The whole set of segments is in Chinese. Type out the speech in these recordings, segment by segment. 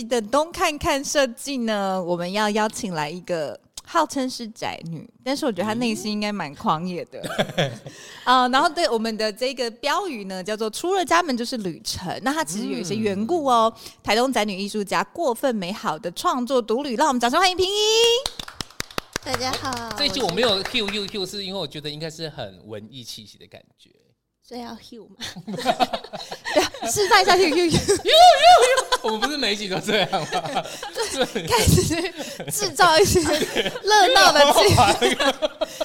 的东看看设计呢，我们要邀请来一个号称是宅女，但是我觉得她内心应该蛮狂野的啊、呃。然后对我们的这个标语呢，叫做“出了家门就是旅程”。那它其实有一些缘故哦。嗯、台东宅女艺术家过分美好的创作独旅，让我们掌声欢迎平宜。大家好，这一期我没有 Q Q Q，是因为我觉得应该是很文艺气息的感觉。所以要 Hugh 吗？对，示范一下 Hugh Hugh Hugh。我们不是每一集都这样吗？对，开始制造一些热闹的气氛，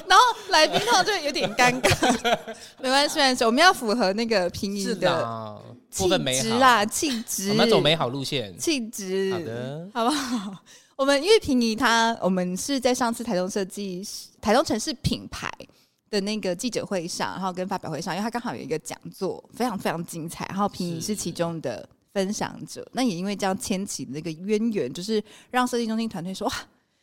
然后来宾他就有点尴尬。没关系，没关系，我们要符合那个平移的气质啦，气质。我们要走美好路线，气质。好的，好不好？我们因为平移他，我们是在上次台中设计、台中城市品牌。的那个记者会上，然后跟发表会上，因为他刚好有一个讲座，非常非常精彩。然后平宜是其中的分享者，那也因为这样牵起那个渊源，就是让设计中心团队说哇，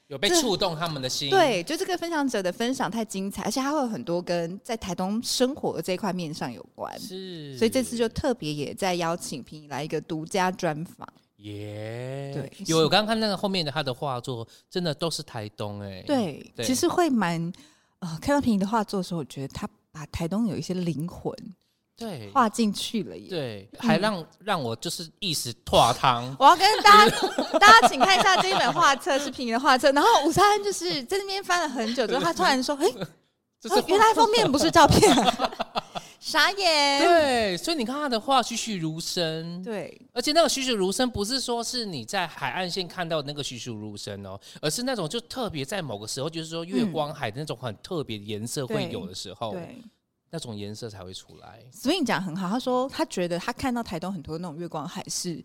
有被触动他们的心。对，就这个分享者的分享太精彩，而且他会有很多跟在台东生活的这一块面上有关。是，所以这次就特别也在邀请平宜来一个独家专访。耶，对，有我刚刚看那个后面的他的画作，真的都是台东哎、欸。对，对其实会蛮。呃，看到平宜的画作的时候，我觉得他把台东有一些灵魂，对，画进去了耶，对，还让、嗯、让我就是一时拓汤。我要跟大家 大家请看一下这一本画册，是平宜的画册。然后武三就是在那边翻了很久之后，他突然说：“哎、欸，原来封面不是照片。” 傻眼，对，所以你看他的画栩栩如生，对，而且那个栩栩如生不是说是你在海岸线看到那个栩栩如生哦，而是那种就特别在某个时候，就是说月光海的那种很特别的颜色会有的时候，对，对那种颜色才会出来。所以你讲很好，他说他觉得他看到台东很多那种月光海是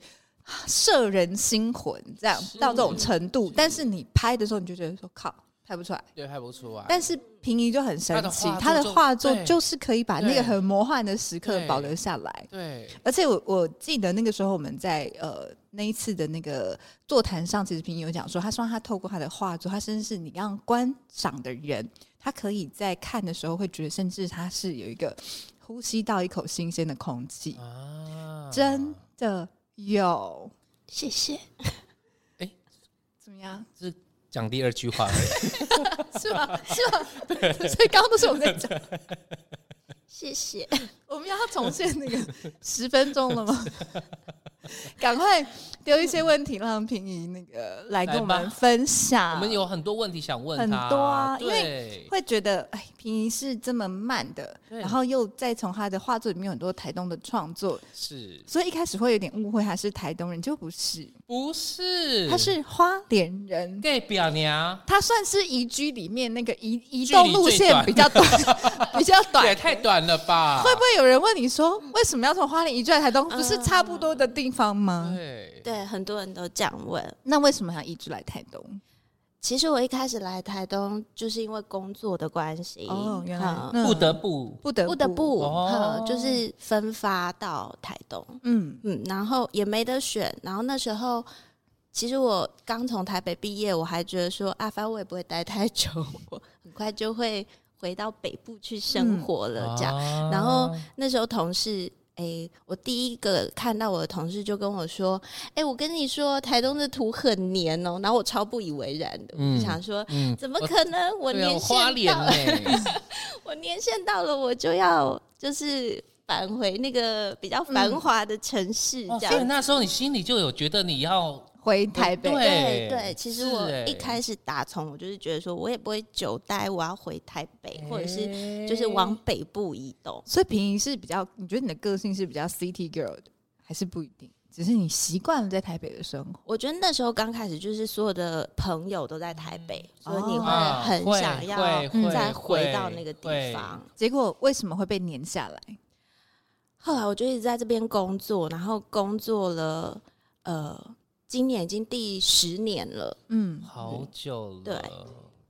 摄人心魂，这样到这种程度，但是你拍的时候你就觉得说靠。拍不出来，对，拍不出来。但是平移就很神奇，他的画作就是可以把那个很魔幻的时刻保留下来。对，对而且我我记得那个时候我们在呃那一次的那个座谈上，其实平移有讲说，他希望他透过他的画作，他甚至是你让观赏的人，他可以在看的时候会觉得，甚至他是有一个呼吸到一口新鲜的空气啊！真的有，谢谢。哎、欸，怎么样？是。讲第二句话 是吧？是吧？所以刚刚都是我在讲。谢谢。我们要重现那个十分钟了吗？赶快丢一些问题让平宜那个来跟我们分享。我们有很多问题想问他，很多啊，因为会觉得哎，平宜是这么慢的，然后又再从他的画作里面有很多台东的创作，是，所以一开始会有点误会他是台东人，就不是，不是，他是花莲人，对，表娘，他算是移居里面那个移移动路线比较短，比较短，也太短了吧？会不会有人问你说，为什么要从花莲移居来台东？不是差不多的地方吗？对，对，很多人都这样问。那为什么要一直来台东？其实我一开始来台东就是因为工作的关系，哦，原来不得不，不得不得不，哦，就是分发到台东，嗯嗯，然后也没得选。然后那时候，其实我刚从台北毕业，我还觉得说，啊，反正我也不会待太久，我很快就会回到北部去生活了，这样。然后那时候同事。哎、欸，我第一个看到我的同事就跟我说：“哎、欸，我跟你说，台东的土很黏哦。”然后我超不以为然的，嗯、我想说：“嗯，怎么可能？我年限到了，我年限到了，我就要就是返回那个比较繁华的城市。”这样、嗯哦，所以那时候你心里就有觉得你要。回台北，对对，其实我一开始打从我就是觉得说，我也不会久待，我要回台北，或者是就是往北部移动。所以平宜是比较，你觉得你的个性是比较 city girl 的，还是不一定？只是你习惯了在台北的生活。我觉得那时候刚开始就是所有的朋友都在台北，所以你会很想要再回到那个地方。结果为什么会被撵下来？后来我就一直在这边工作，然后工作了，呃，今年已经第十年了，嗯，好久了，对，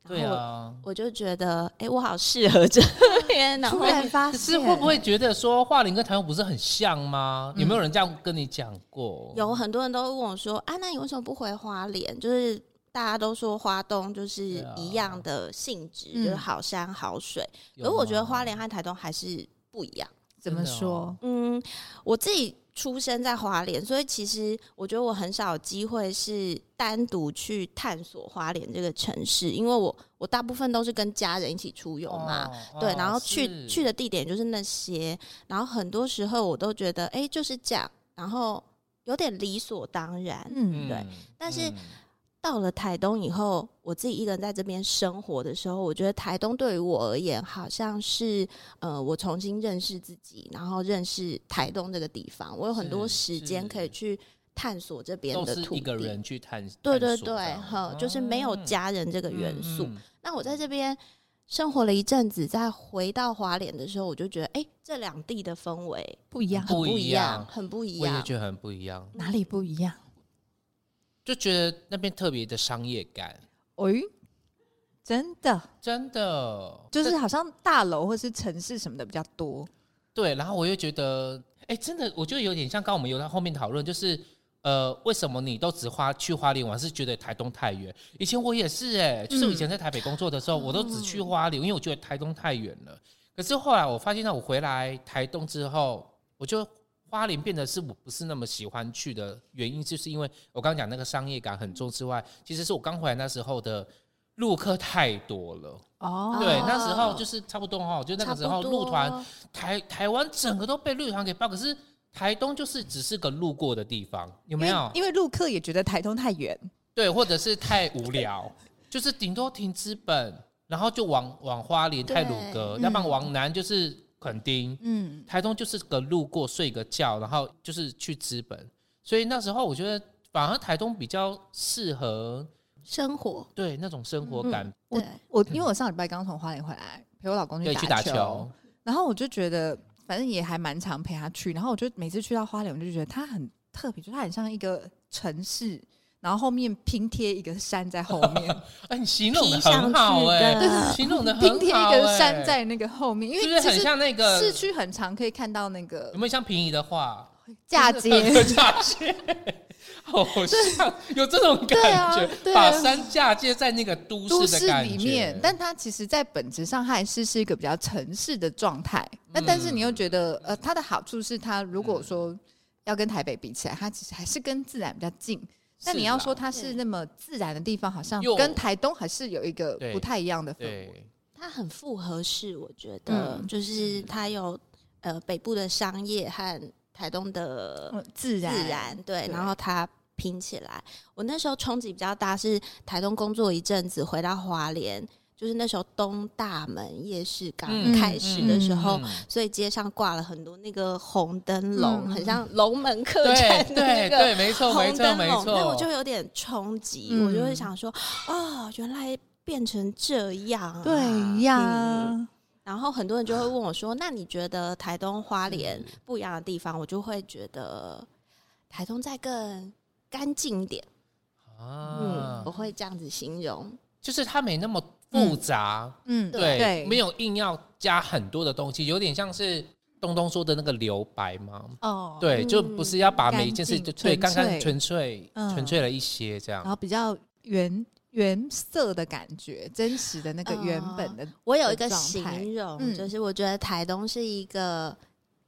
对啊，我就觉得，哎、欸，我好适合这边，然后突然发现，是会不会觉得说花莲跟台东不是很像吗？嗯、有没有人这样跟你讲过？有很多人都问我说，啊，那你为什么不回花莲？就是大家都说花东就是一样的性质，啊、就是好山好水，可是我觉得花莲和台东还是不一样。怎么说？嗯，我自己出生在花莲，所以其实我觉得我很少有机会是单独去探索花莲这个城市，因为我我大部分都是跟家人一起出游嘛，哦、对，然后去是去的地点就是那些，然后很多时候我都觉得，哎，就是这样，然后有点理所当然，嗯，对，但是。嗯到了台东以后，我自己一个人在这边生活的时候，我觉得台东对于我而言，好像是呃，我重新认识自己，然后认识台东这个地方。我有很多时间可以去探索这边的土地。一个人去探索。对对对，哈，就是没有家人这个元素。嗯嗯、那我在这边生活了一阵子，再回到华联的时候，我就觉得，哎，这两地的氛围不一样，不一样，很不一样。我也觉得很不一样。哪里不一样？就觉得那边特别的商业感，哎，真的，真的，就是好像大楼或是城市什么的比较多。对，然后我又觉得，哎，真的，我觉得有点像刚刚我们有在后面讨论，就是呃，为什么你都只花去花莲玩，是觉得台东太远？以前我也是，哎，就是我以前在台北工作的时候，嗯、我都只去花莲，因为我觉得台东太远了。可是后来我发现，到我回来台东之后，我就。花莲变得是我不是那么喜欢去的原因，就是因为我刚刚讲那个商业感很重之外，其实是我刚回来那时候的陆客太多了。哦，对，那时候就是差不多哈，就那个时候陆团台台湾整个都被陆团给包，可是台东就是只是个路过的地方，有没有？因为陆客也觉得台东太远，对，或者是太无聊，就是顶多停资本，然后就往往花莲太鲁阁，要不然往南就是。垦丁，嗯，台东就是个路过睡个觉，然后就是去资本，所以那时候我觉得反而台东比较适合生活，对那种生活感。我我因为我上礼拜刚从花莲回来，陪我老公去打球，打球。然后我就觉得反正也还蛮常陪他去，然后我就每次去到花莲，我就觉得它很特别，就它很像一个城市。然后后面拼贴一个山在后面，哎，你形容的很好哎，对，形容的拼贴一个山在那个后面，因为就是很像那个市区很常可以看到那个，有没有像平移的画？嫁接？嫁接，好像有这种感觉，把山嫁接在那个都市的里面，但它其实，在本质上还是是一个比较城市的状态。那但是你又觉得，呃，它的好处是，它如果说要跟台北比起来，它其实还是跟自然比较近。但你要说它是那么自然的地方，好像跟台东还是有一个不太一样的氛围。它很复合式，我觉得，嗯、就是它有呃北部的商业和台东的自然，自然对，然后它拼起来。我那时候冲击比较大，是台东工作一阵子，回到花莲。就是那时候东大门夜市刚开始的时候，所以街上挂了很多那个红灯笼，很像龙门客栈的那个红灯笼。对对，没错没错没错。那我就有点冲击，我就会想说，哦，原来变成这样。对呀。然后很多人就会问我说：“那你觉得台东花莲不一样的地方？”我就会觉得台东再更干净一点。啊，嗯，我会这样子形容，就是它没那么。复杂，嗯，对，对没有硬要加很多的东西，有点像是东东说的那个留白嘛。哦，对，就不是要把每一件事就对，刚刚纯粹纯粹了一些这样，然后比较原原色的感觉，真实的那个原本的。我有一个形容，就是我觉得台东是一个。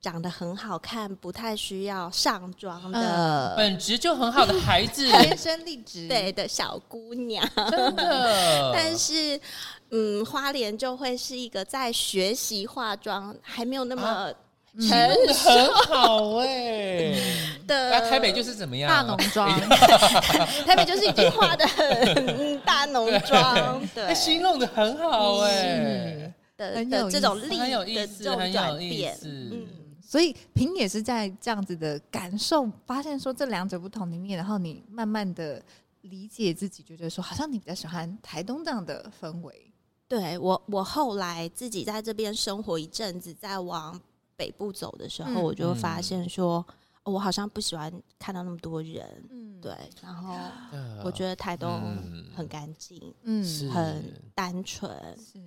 长得很好看，不太需要上妆的，本质就很好的孩子，天生丽质，对的小姑娘，真的。但是，嗯，花莲就会是一个在学习化妆，还没有那么成熟，很好哎。的，那台北就是怎么样？大浓妆，台北就是已经化的很大浓妆，对，形容的很好哎，的的这种丽的这种转变，嗯。所以平也是在这样子的感受，发现说这两者不同里面，然后你慢慢的理解自己，觉得说好像你比较喜欢台东这样的氛围。对我，我后来自己在这边生活一阵子，再往北部走的时候，嗯、我就发现说、嗯哦，我好像不喜欢看到那么多人，嗯，对。然后我觉得台东很干净，嗯，很单纯，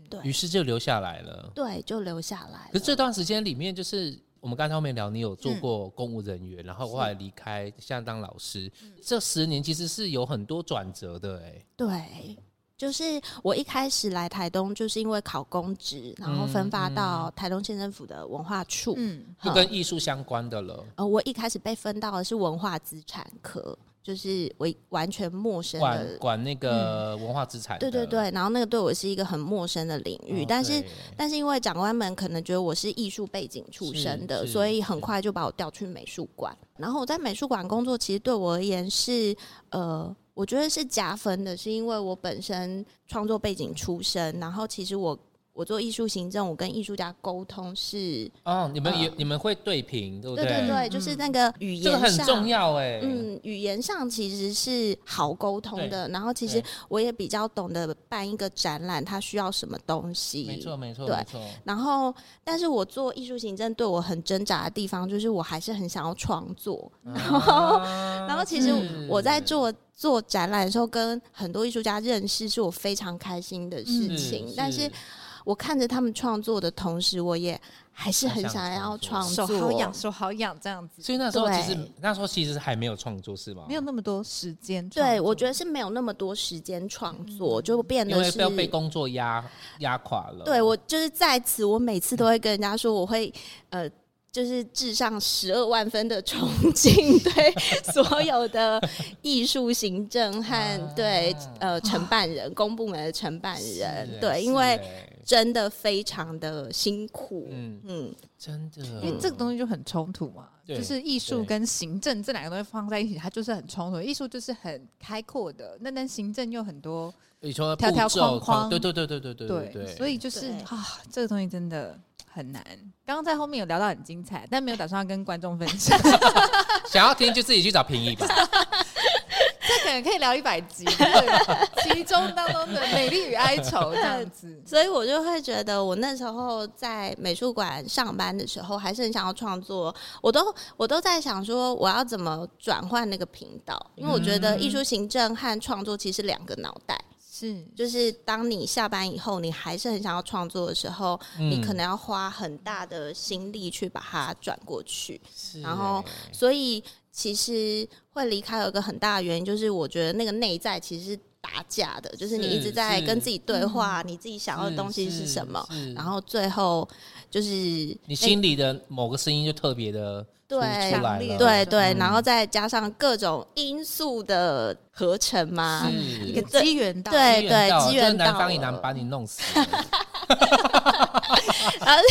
对。于是就留下来了，对，就留下来了。可是这段时间里面，就是我们刚才后面聊，你有做过公务人员，嗯、然后后来离开，现在当老师，这十年其实是有很多转折的、欸，哎，对。就是我一开始来台东，就是因为考公职，然后分发到台东县政府的文化处，嗯，就跟艺术相关的了。呃，我一开始被分到的是文化资产科。就是我完全陌生的管管那个文化资产、嗯，对对对，然后那个对我是一个很陌生的领域，哦、但是但是因为长官们可能觉得我是艺术背景出身的，所以很快就把我调去美术馆。然后我在美术馆工作，其实对我而言是呃，我觉得是加分的，是因为我本身创作背景出身，然后其实我。我做艺术行政，我跟艺术家沟通是哦，你们也、呃、你们会对评，对不对？对对对，就是那个语言上，这个很重要哎。嗯，语言上其实是好沟通的。然后其实我也比较懂得办一个展览，它需要什么东西。没错没错，对。没错。然后，但是我做艺术行政对我很挣扎的地方，就是我还是很想要创作。啊、然后，然后其实我在做做展览的时候，跟很多艺术家认识，是我非常开心的事情。是但是。我看着他们创作的同时，我也还是很想要创作，手好痒，手好痒这样子。所以那时候其实那时候其实还没有创作是吗？没有那么多时间。对，我觉得是没有那么多时间创作，就变得是要被工作压压垮了。对，我就是在此，我每次都会跟人家说，我会呃。就是致上十二万分的崇敬，对所有的艺术行政和对呃承办人、公部门的承办人，对，因为真的非常的辛苦，嗯嗯，真的，因为这个东西就很冲突嘛，就是艺术跟行政这两个东西放在一起，它就是很冲突。艺术就是很开阔的，那但行政又很多，你说条条框框，对对对对对对对，所以就是啊，这个东西真的。很难。刚刚在后面有聊到很精彩，但没有打算要跟观众分享。想要听就自己去找平易吧。这可能可以聊一百集，其 中当中的美丽与哀愁这样子。所以我就会觉得，我那时候在美术馆上班的时候，还是很想要创作。我都我都在想说，我要怎么转换那个频道？因为我觉得艺术行政和创作其实两个脑袋。是，就是当你下班以后，你还是很想要创作的时候，嗯、你可能要花很大的心力去把它转过去。是然后，所以其实会离开有一个很大的原因，就是我觉得那个内在其实是打架的，就是你一直在跟自己对话，你自己想要的东西是什么，然后最后就是你心里的某个声音就特别的。对，对对，然后再加上各种因素的合成嘛，一个机缘到，对对，机缘到，南方以南把你弄死，然后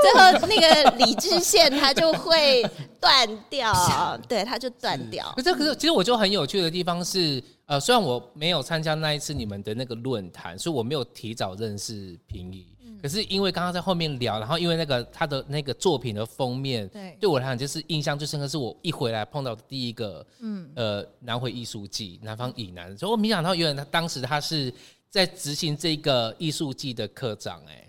最后那个理智线它就会断掉，对，它就断掉。可是可是，其实我就很有趣的地方是，呃，虽然我没有参加那一次你们的那个论坛，所以我没有提早认识平移。可是因为刚刚在后面聊，然后因为那个他的那个作品的封面，对，对我来讲就是印象最深刻，是我一回来碰到的第一个，嗯，呃，南回艺术季，南方以南，所以我没想到原来他当时他是在执行这个艺术季的科长，哎，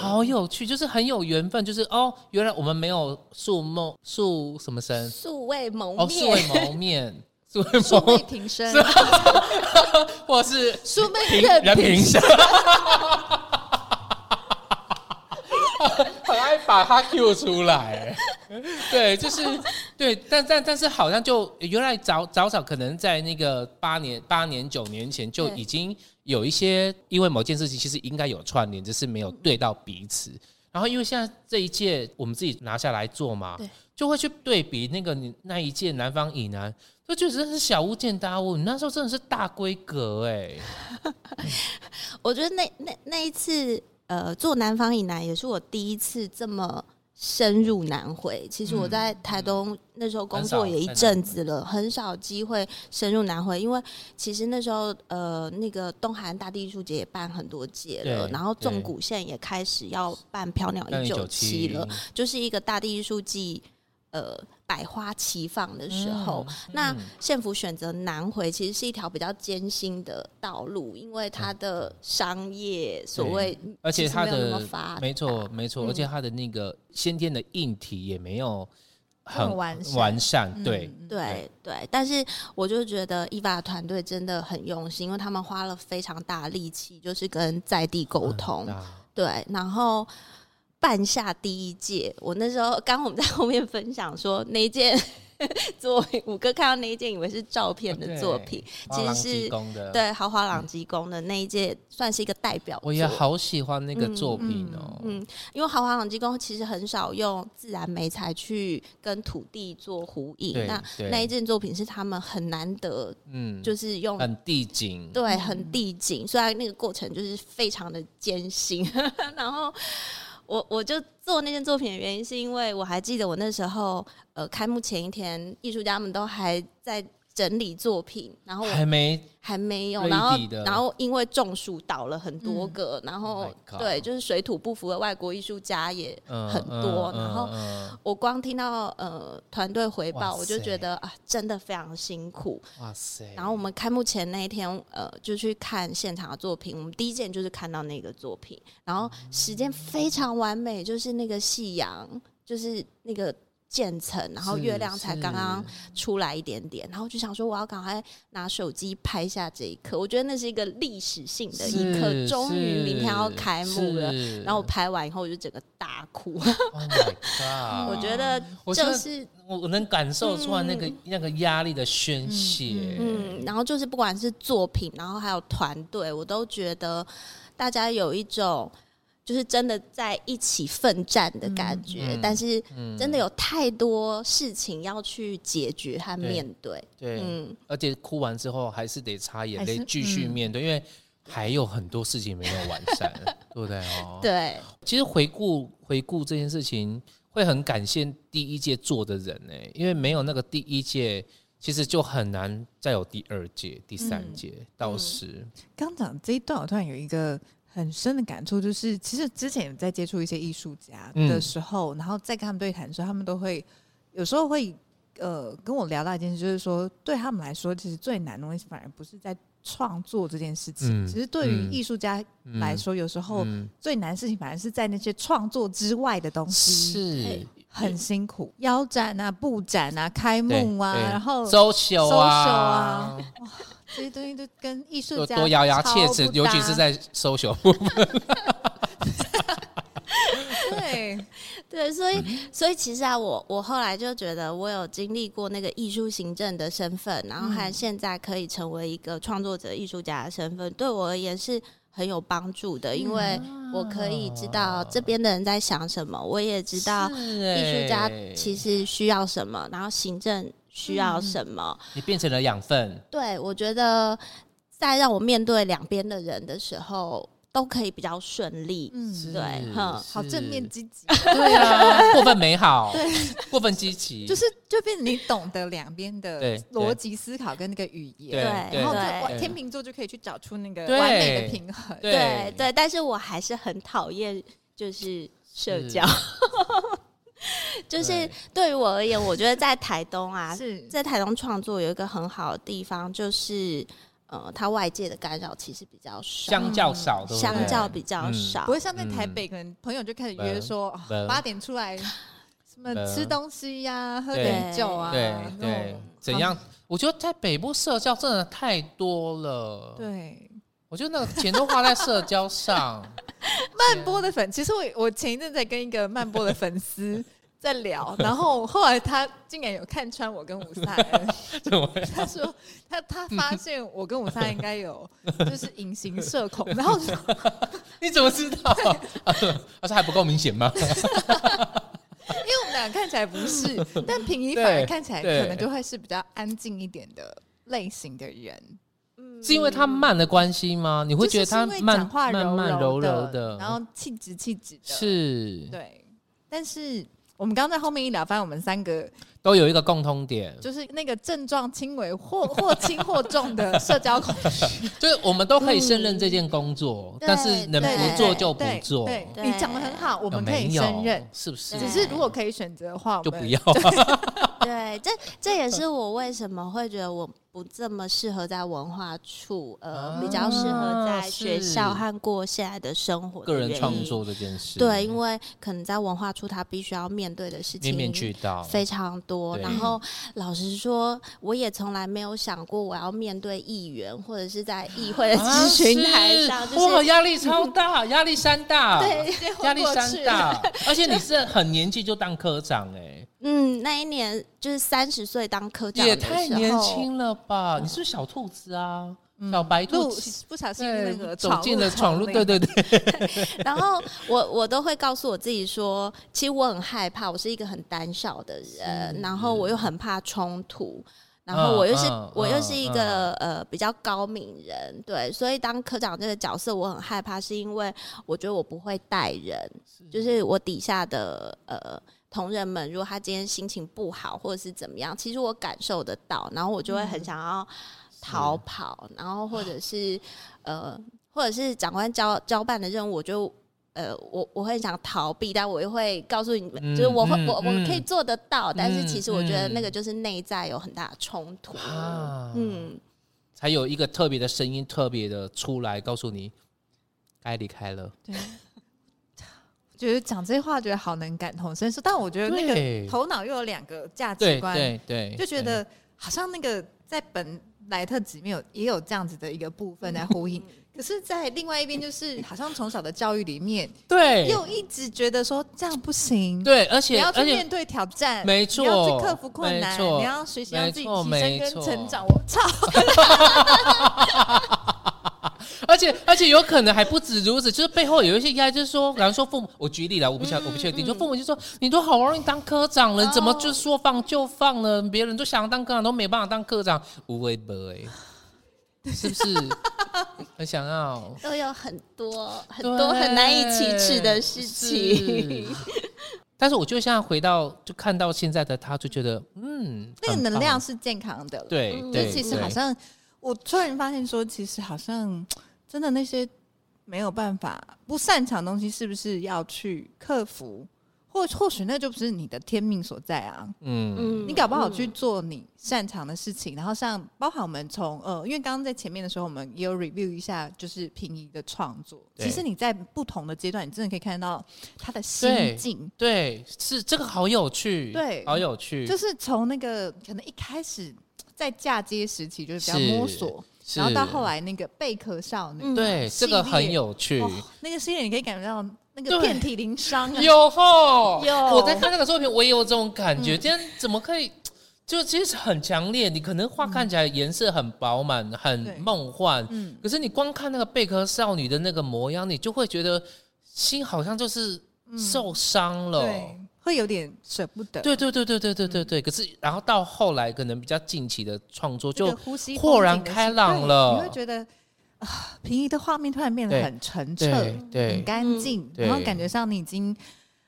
好有趣，就是很有缘分，就是哦，原来我们没有素梦素什么生，素未谋哦，素未谋面，素未平生，或是素未人平生。很爱把他 Q 出来，对，就是对，但但但是好像就原来早早早可能在那个八年八年九年前就已经有一些，因为某件事情其实应该有串联，只是没有对到彼此。然后因为现在这一届我们自己拿下来做嘛，就会去对比那个你那一届南方以南，就觉得真的是小巫见大巫。你那时候真的是大规格哎，我觉得那那那一次。呃，做南方以南也是我第一次这么深入南回。其实我在台东那时候工作也一阵子了，很少机会深入南回。因为其实那时候呃，那个东海岸大地艺术节也办很多届了，然后纵谷线也开始要办飘鸟一九七了，就是一个大地艺术季呃百花齐放的时候，嗯、那县府选择南回，其实是一条比较艰辛的道路，因为它的商业所谓，而且它的没错没错，而且它的那个先天的硬体也没有很完善，完善对、嗯、对对，但是我就觉得伊娃团队真的很用心，因为他们花了非常大力气，就是跟在地沟通，嗯、对，然后。办下第一届，我那时候刚我们在后面分享说那一件作品，五哥看到那一件以为是照片的作品，其实是对豪华朗基宫的那一届算是一个代表。我也好喜欢那个作品哦，嗯，嗯，因为豪华朗基宫其实很少用自然媒材去跟土地做呼应，那那一件作品是他们很难得，嗯，就是用很地景，对，很地景，虽然那个过程就是非常的艰辛，然后。我我就做那件作品的原因，是因为我还记得我那时候，呃，开幕前一天，艺术家们都还在。整理作品，然后还没还没有，然后然后因为中暑倒了很多个，嗯、然后、oh、对，就是水土不服的外国艺术家也很多，嗯嗯、然后我光听到呃团队回报，我就觉得啊，真的非常辛苦。哇塞！然后我们开幕前那一天，呃，就去看现场的作品，我们第一件就是看到那个作品，然后时间非常完美，就是那个夕阳，就是那个。渐层，然后月亮才刚刚出来一点点，然后就想说我要赶快拿手机拍下这一刻。我觉得那是一个历史性的一刻，终于明天要开幕了。然后我拍完以后，我就整个大哭。Oh my God！我觉得就是我我能感受出来那个、嗯、那个压力的宣泄。嗯，然后就是不管是作品，然后还有团队，我都觉得大家有一种。就是真的在一起奋战的感觉，嗯、但是真的有太多事情要去解决和面对。对，而且哭完之后还是得擦眼泪继续面对，嗯、因为还有很多事情没有完善，对不对哦？对，其实回顾回顾这件事情，会很感谢第一届做的人呢，因为没有那个第一届，其实就很难再有第二届、第三届。嗯、到时刚讲这一段，我突然有一个。很深的感触就是，其实之前在接触一些艺术家的时候，嗯、然后再跟他们对谈的时候，他们都会有时候会呃跟我聊到一件事，就是说对他们来说，其实最难的东西反而不是在创作这件事情，嗯、其实对于艺术家来说，嗯、有时候最难的事情反而是在那些创作之外的东西，是很辛苦，腰展啊、布展啊、开幕啊，然后 social 啊。这些东西都跟艺术家多咬牙切齿，尤其是在 social 部分。对对，所以所以其实啊，我我后来就觉得，我有经历过那个艺术行政的身份，然后还现在可以成为一个创作者、艺术家的身份，对我而言是很有帮助的，因为我可以知道这边的人在想什么，我也知道艺术家其实需要什么，然后行政。需要什么？你变成了养分。对，我觉得在让我面对两边的人的时候，都可以比较顺利。嗯，对，哼，好正面积极。对啊，过分美好，对，过分积极，就是就变成你懂得两边的逻辑思考跟那个语言，对，然后天秤座就可以去找出那个完美的平衡。对。对，但是我还是很讨厌就是社交。就是对于我而言，我觉得在台东啊，是。在台东创作有一个很好的地方，就是呃，它外界的干扰其实比较少，相较少，相较比较少，不会像在台北，可能朋友就开始约说八点出来，什么吃东西呀，喝点酒啊，对对，怎样？我觉得在北部社交真的太多了，对，我觉得那个钱都花在社交上。慢播的粉，其实我我前一阵在跟一个慢播的粉丝在聊，然后后来他竟然有看穿我跟伍萨恩，他说他他发现我跟伍萨恩应该有就是隐形社恐，然后说你怎么知道？他说还不够明显吗？因为我们俩看起来不是，但平移反而看起来可能就会是比较安静一点的类型的人。是因为他慢的关系吗？你会觉得他慢慢慢柔柔的，然后气质气质的，是，对。但是我们刚在后面一聊，发现我们三个都有一个共通点，就是那个症状轻微或 或轻或重的社交恐惧。就是我们都可以胜任这件工作，但是能不做就不做。你讲的很好，我们可以胜任，是不是？只是如果可以选择的话，就不要。对，这这也是我为什么会觉得我。不这么适合在文化处，呃，比较适合在学校和过现在的生活的。个人创作这件事，对，因为可能在文化处，他必须要面对的事情面面俱到，非常多。然后老实说，我也从来没有想过我要面对议员或者是在议会的咨询台上，哇，压力超大，压力山大，对，压力山大。而且 你是很年纪就当科长，哎。嗯，那一年就是三十岁当科长，也太年轻了吧？你是不是小兔子啊？小白兔不小心那个走进了闯入，对对对。然后我我都会告诉我自己说，其实我很害怕，我是一个很胆小的人，然后我又很怕冲突，然后我又是我又是一个呃比较高敏人，对，所以当科长这个角色我很害怕，是因为我觉得我不会带人，就是我底下的呃。同仁们，如果他今天心情不好，或者是怎么样，其实我感受得到，然后我就会很想要逃跑，嗯、然后或者是呃，或者是长官交交办的任务，我就呃，我我会想逃避，但我又会告诉你们，嗯、就是我会、嗯、我我可以做得到，嗯、但是其实我觉得那个。就是内在有很大的冲突，嗯，嗯。才有一个特别的声音，特别的出来告诉你该离开了，对。觉得讲这些话觉得好能感同身受，但我觉得那个头脑又有两个价值观，对对，就觉得好像那个在本莱特质里面有也有这样子的一个部分在呼应，可是，在另外一边就是好像从小的教育里面，对，又一直觉得说这样不行，对，而且你要去面对挑战，没错，你要去克服困难，你要学习让自己提升跟成长。我操！而且而且有可能还不止如此，就是背后有一些压力，就是说，比方说父母，我举例了，我不晓我不确定，就父母就说，你都好不容易当科长了，你怎么就说放就放了？别人都想要当科长，都没办法当科长，无为不为，是不是？很想要，都有很多很多很难以启齿的事情。但是我就现在回到，就看到现在的他，就觉得，嗯，那个能量是健康的，对对，其实好像。我突然发现，说其实好像 真的那些没有办法不擅长的东西，是不是要去克服？或或许那就不是你的天命所在啊。嗯，你搞不好去做你擅长的事情。然后像包含我们从呃，因为刚刚在前面的时候，我们也有 review 一下，就是平移的创作。其实你在不同的阶段，你真的可以看到他的心境。对，是这个好有趣，对，好有趣。就是从那个可能一开始。在嫁接时期就是比较摸索，然后到后来那个贝壳少女，对，这个很有趣。那个系列你可以感觉到那个遍体鳞伤，有吼有。我在看那个作品，我也有这种感觉。今天怎么可以？就其实很强烈。你可能画看起来颜色很饱满，很梦幻，嗯，可是你光看那个贝壳少女的那个模样，你就会觉得心好像就是受伤了。会有点舍不得，对对对对对对对对。可是，然后到后来，可能比较近期的创作就豁然开朗了。你会觉得啊，平移的画面突然变得很澄澈，对，很干净，然后感觉上你已经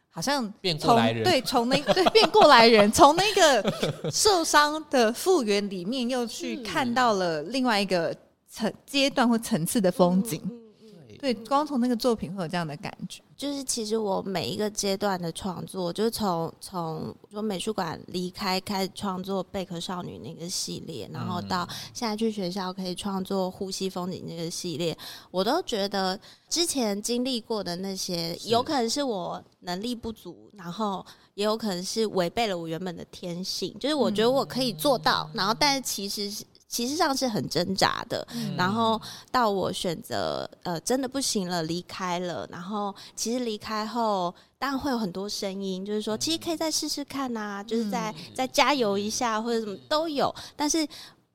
好像变过来人，对，从那 对变过来人，从那个受伤的复原里面，又去看到了另外一个层阶段或层次的风景。对，光从那个作品会有这样的感觉。就是其实我每一个阶段的创作，就是从从说美术馆离开开始创作贝壳少女那个系列，然后到现在去学校可以创作呼吸风景那个系列，我都觉得之前经历过的那些，有可能是我能力不足，然后也有可能是违背了我原本的天性。就是我觉得我可以做到，然后但是其实是。其实上是很挣扎的，嗯、然后到我选择呃真的不行了离开了，然后其实离开后当然会有很多声音，就是说其实可以再试试看呐、啊，就是再再加油一下或者什么都有，但是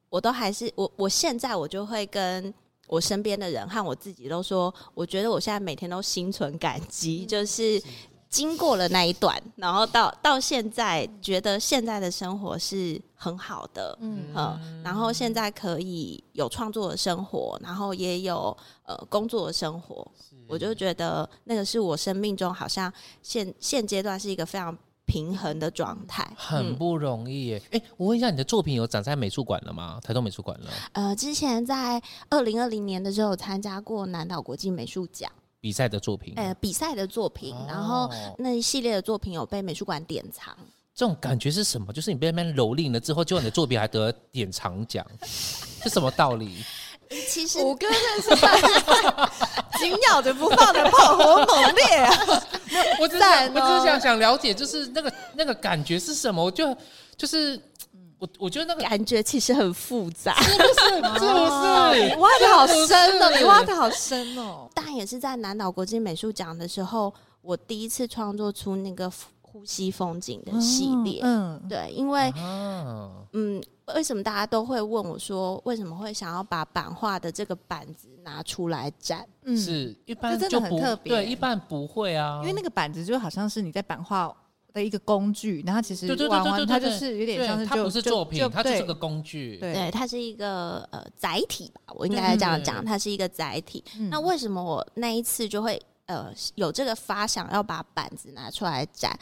我都还是我我现在我就会跟我身边的人和我自己都说，我觉得我现在每天都心存感激，就是。经过了那一段，然后到到现在，觉得现在的生活是很好的，嗯，嗯，然后现在可以有创作的生活，然后也有呃工作的生活，我就觉得那个是我生命中好像现现阶段是一个非常平衡的状态，很不容易耶。哎、嗯欸，我问一下，你的作品有展在美术馆了吗？台东美术馆了？呃，之前在二零二零年的时候参加过南岛国际美术奖比赛的作品，呃，比赛的作品，哦、然后那一系列的作品有被美术馆典藏。这种感觉是什么？就是你被那边蹂躏了之后，就你的作品还得典藏奖，是什么道理？其实五哥认识他，紧咬着不放的炮火猛烈啊！我只是想，我只是想想了解，就是那个那个感觉是什么？我就就是我我觉得那个感觉其实很复杂，是不是？是不是？你 挖的好深哦！你挖的好深哦！但也是在南岛国际美术奖的时候，我第一次创作出那个。呼吸风景的系列，嗯，对，因为，嗯，为什么大家都会问我说，为什么会想要把版画的这个板子拿出来展？嗯，是一般就很特别，对，一般不会啊，因为那个板子就好像是你在版画的一个工具，然后其实对对对对，它就是有点像是，它不是作品，它就是个工具，对，它是一个呃载体吧，我应该这样讲，它是一个载体。那为什么我那一次就会？呃，有这个发想要把板子拿出来展，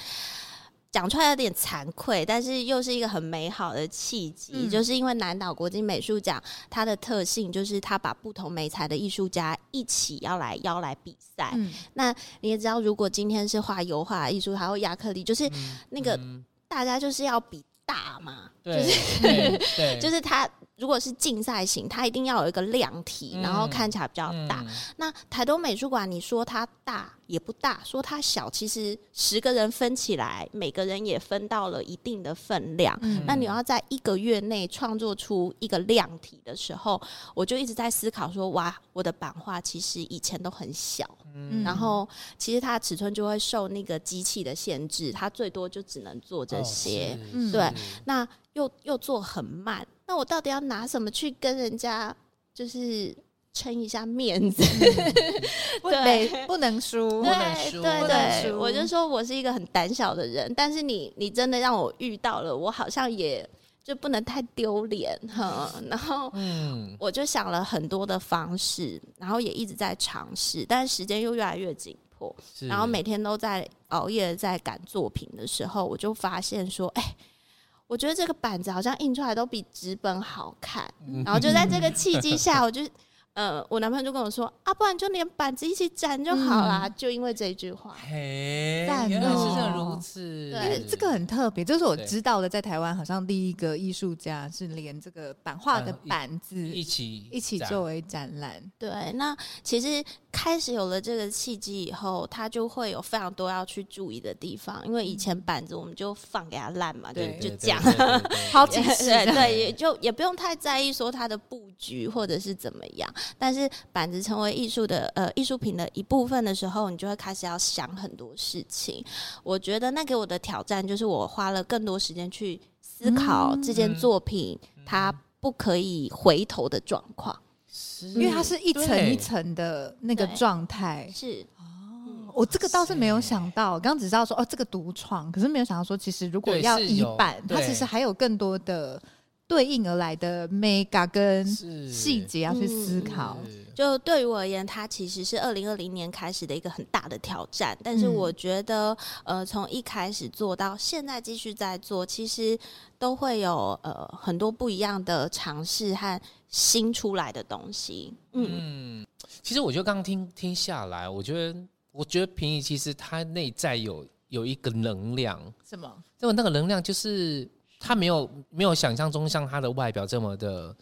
讲出来有点惭愧，但是又是一个很美好的契机，嗯、就是因为南岛国际美术奖它的特性就是它把不同美材的艺术家一起要来邀来比赛。嗯、那你也知道，如果今天是画油画艺术，还有亚克力，就是那个大家就是要比大嘛，对，就是 就是他。如果是竞赛型，它一定要有一个量体，嗯、然后看起来比较大。嗯、那台东美术馆，你说它大也不大，说它小，其实十个人分起来，每个人也分到了一定的分量。嗯、那你要在一个月内创作出一个量体的时候，我就一直在思考说：哇，我的版画其实以前都很小，嗯、然后其实它的尺寸就会受那个机器的限制，它最多就只能做这些。哦、对，那又又做很慢。那我到底要拿什么去跟人家就是撑一下面子？对，不能输，不能输，对对对，我就说我是一个很胆小的人，但是你你真的让我遇到了，我好像也就不能太丢脸哈。然后，嗯，我就想了很多的方式，然后也一直在尝试，但是时间又越来越紧迫，然后每天都在熬夜在赶作品的时候，我就发现说，哎。我觉得这个板子好像印出来都比纸本好看，然后就在这个契机下，我就。呃，我男朋友就跟我说啊，不然就连板子一起展就好啦。就因为这一句话，嘿，原来是这如此。对，这个很特别，这是我知道的，在台湾好像第一个艺术家是连这个版画的板子一起一起作为展览。对，那其实开始有了这个契机以后，他就会有非常多要去注意的地方，因为以前板子我们就放给他烂嘛，就就这样，好几次，对对，也就也不用太在意说它的布局或者是怎么样。但是板子成为艺术的呃艺术品的一部分的时候，你就会开始要想很多事情。我觉得那给我的挑战就是，我花了更多时间去思考这件作品它不可以回头的状况，是因为它是一层一层的那个状态。是。哦，我这个倒是没有想到，刚刚只知道说哦这个独创，可是没有想到说，其实如果要移版，它其实还有更多的。对应而来的 mega 跟细节要去思考，就对于我而言，它其实是二零二零年开始的一个很大的挑战。但是我觉得，呃，从一开始做到现在继续在做，其实都会有呃很多不一样的尝试和新出来的东西。嗯，嗯，其实我觉得刚刚听听下来，我觉得我觉得平移其实它内在有有一个能量，什么？因为那个能量就是。他没有没有想象中像他的外表这么的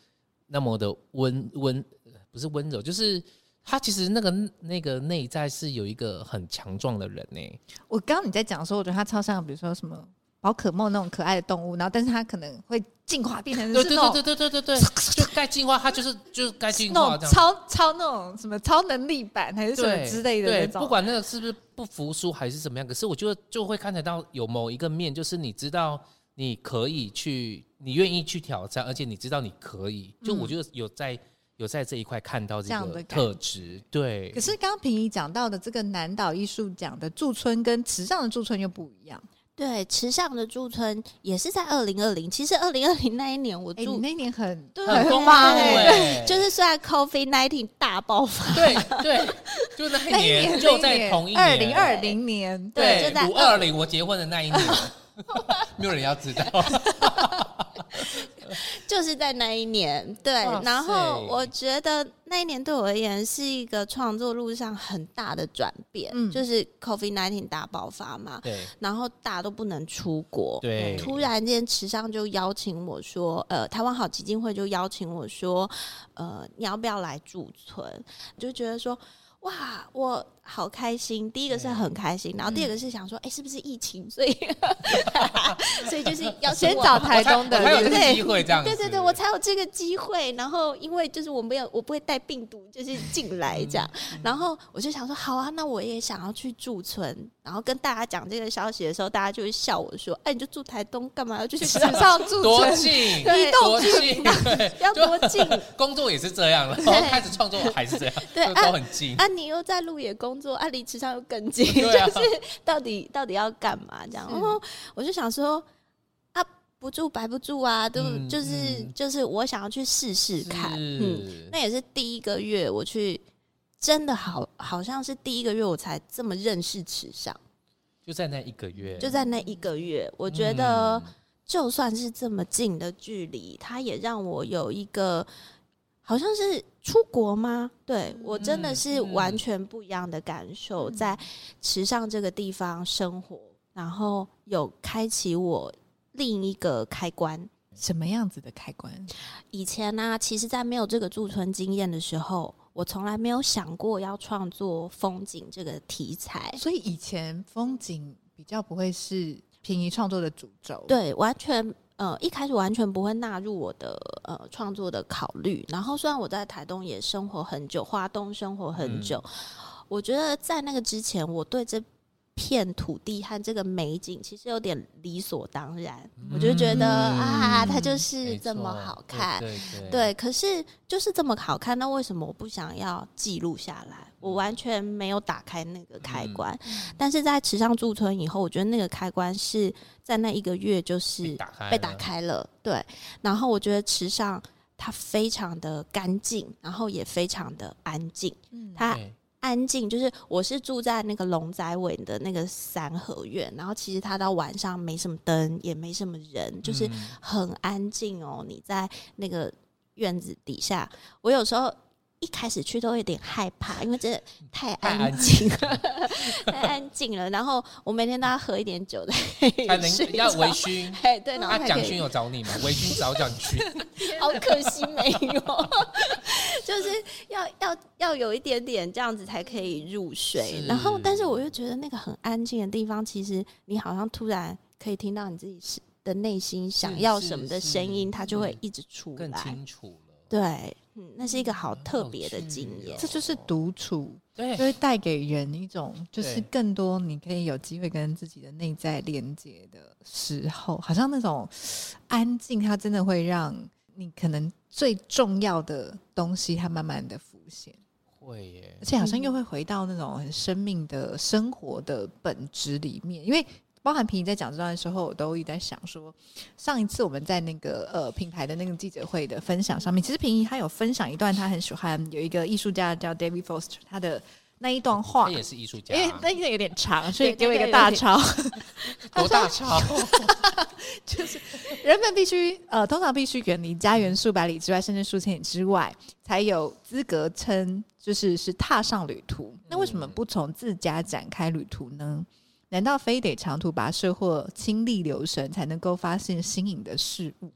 那么的温温不是温柔就是他其实那个那个内在是有一个很强壮的人呢。我刚刚你在讲的时候我觉得他超像比如说什么宝可梦那种可爱的动物然后但是他可能会进化变成对对对对对对对 就该进化他就是就是该进化超超那种什么超能力版还是什么之类的那种。不管那个是不是不服输还是怎么样可是我觉得就会看得到有某一个面就是你知道你可以去，你愿意去挑战，而且你知道你可以。就我觉得有在有在这一块看到这个特质，对。可是刚刚平姨讲到的这个南岛艺术奖的驻村跟池上的驻村又不一样。对，池上的驻村也是在二零二零。其实二零二零那一年我住，欸、那一年很对很疯狂哎，就是虽然 COVID nineteen 大爆发，对对，就那一年就在同一年二零二零年，对，就在五二零我结婚的那一年，没有人要知道。就是在那一年，对，然后我觉得那一年对我而言是一个创作路上很大的转变，嗯，就是 COVID-19 大爆发嘛，对，然后大家都不能出国，对，突然间池上就邀请我说，呃，台湾好基金会就邀请我说，呃，你要不要来驻村？就觉得说，哇，我。好开心！第一个是很开心，然后第二个是想说，哎，是不是疫情？所以，所以就是要先找台东的，有这个机会这样。对对对，我才有这个机会。然后，因为就是我没有，我不会带病毒，就是进来这样。然后我就想说，好啊，那我也想要去驻村。然后跟大家讲这个消息的时候，大家就会笑我说，哎，你就住台东，干嘛要去池 上驻村？多近？多近？要多近？工作也是这样了，然后开始创作还是这样，对，都很近。啊，你又在鹿野工。工作啊，离池上又更近，啊、就是到底到底要干嘛这样？然后我就想说啊，不住白不住啊，都、嗯、就是、嗯、就是我想要去试试看，嗯，那也是第一个月我去，真的好好像是第一个月我才这么认识池上，就在那一个月，就在那一个月，我觉得就算是这么近的距离，它也让我有一个。好像是出国吗？对，我真的是完全不一样的感受，在池上这个地方生活，然后有开启我另一个开关。什么样子的开关？以前呢、啊，其实，在没有这个驻村经验的时候，我从来没有想过要创作风景这个题材。所以以前风景比较不会是平移创作的主轴。对，完全。呃，一开始完全不会纳入我的呃创作的考虑。然后，虽然我在台东也生活很久，花东生活很久，嗯、我觉得在那个之前，我对这片土地和这个美景其实有点理所当然。嗯、我就觉得啊，它就是这么好看，对，对，对，对。可是就是这么好看，那为什么我不想要记录下来？我完全没有打开那个开关。嗯、但是在池上驻村以后，我觉得那个开关是。在那一个月，就是被打开了，对。然后我觉得池上它非常的干净，然后也非常的安静。嗯，它安静，就是我是住在那个龙仔尾的那个三合院，然后其实它到晚上没什么灯，也没什么人，就是很安静哦。你在那个院子底下，我有时候。一开始去都有点害怕，因为真的太安静了，太安静了。然后我每天都要喝一点酒的，才能要微醺。哎，对，然后蒋勋有找你吗？微醺找蒋勋，好可惜没有，就是要要要有一点点这样子才可以入睡。然后，但是我又觉得那个很安静的地方，其实你好像突然可以听到你自己是的内心想要什么的声音，它就会一直出来，更清楚了。对。嗯，那是一个好特别的经验，这就是独处，对，就会带给人一种，就是更多你可以有机会跟自己的内在连接的时候，好像那种安静，它真的会让你可能最重要的东西，它慢慢的浮现，会耶，而且好像又会回到那种很生命的生活的本质里面，因为。包含平宜在讲这段的时候，我都一直在想说，上一次我们在那个呃品牌的那个记者会的分享上面，其实平宜他有分享一段他很喜欢有一个艺术家叫 David Foster 他的那一段话，他也是艺术家，因为那个有点长，所以给我一个大抄，多大抄？就是人们必须呃通常必须远离家园数百里之外，甚至数千里之外，才有资格称就是是踏上旅途。那为什么不从自家展开旅途呢？难道非得长途跋涉或亲历留神才能够发现新颖的事物.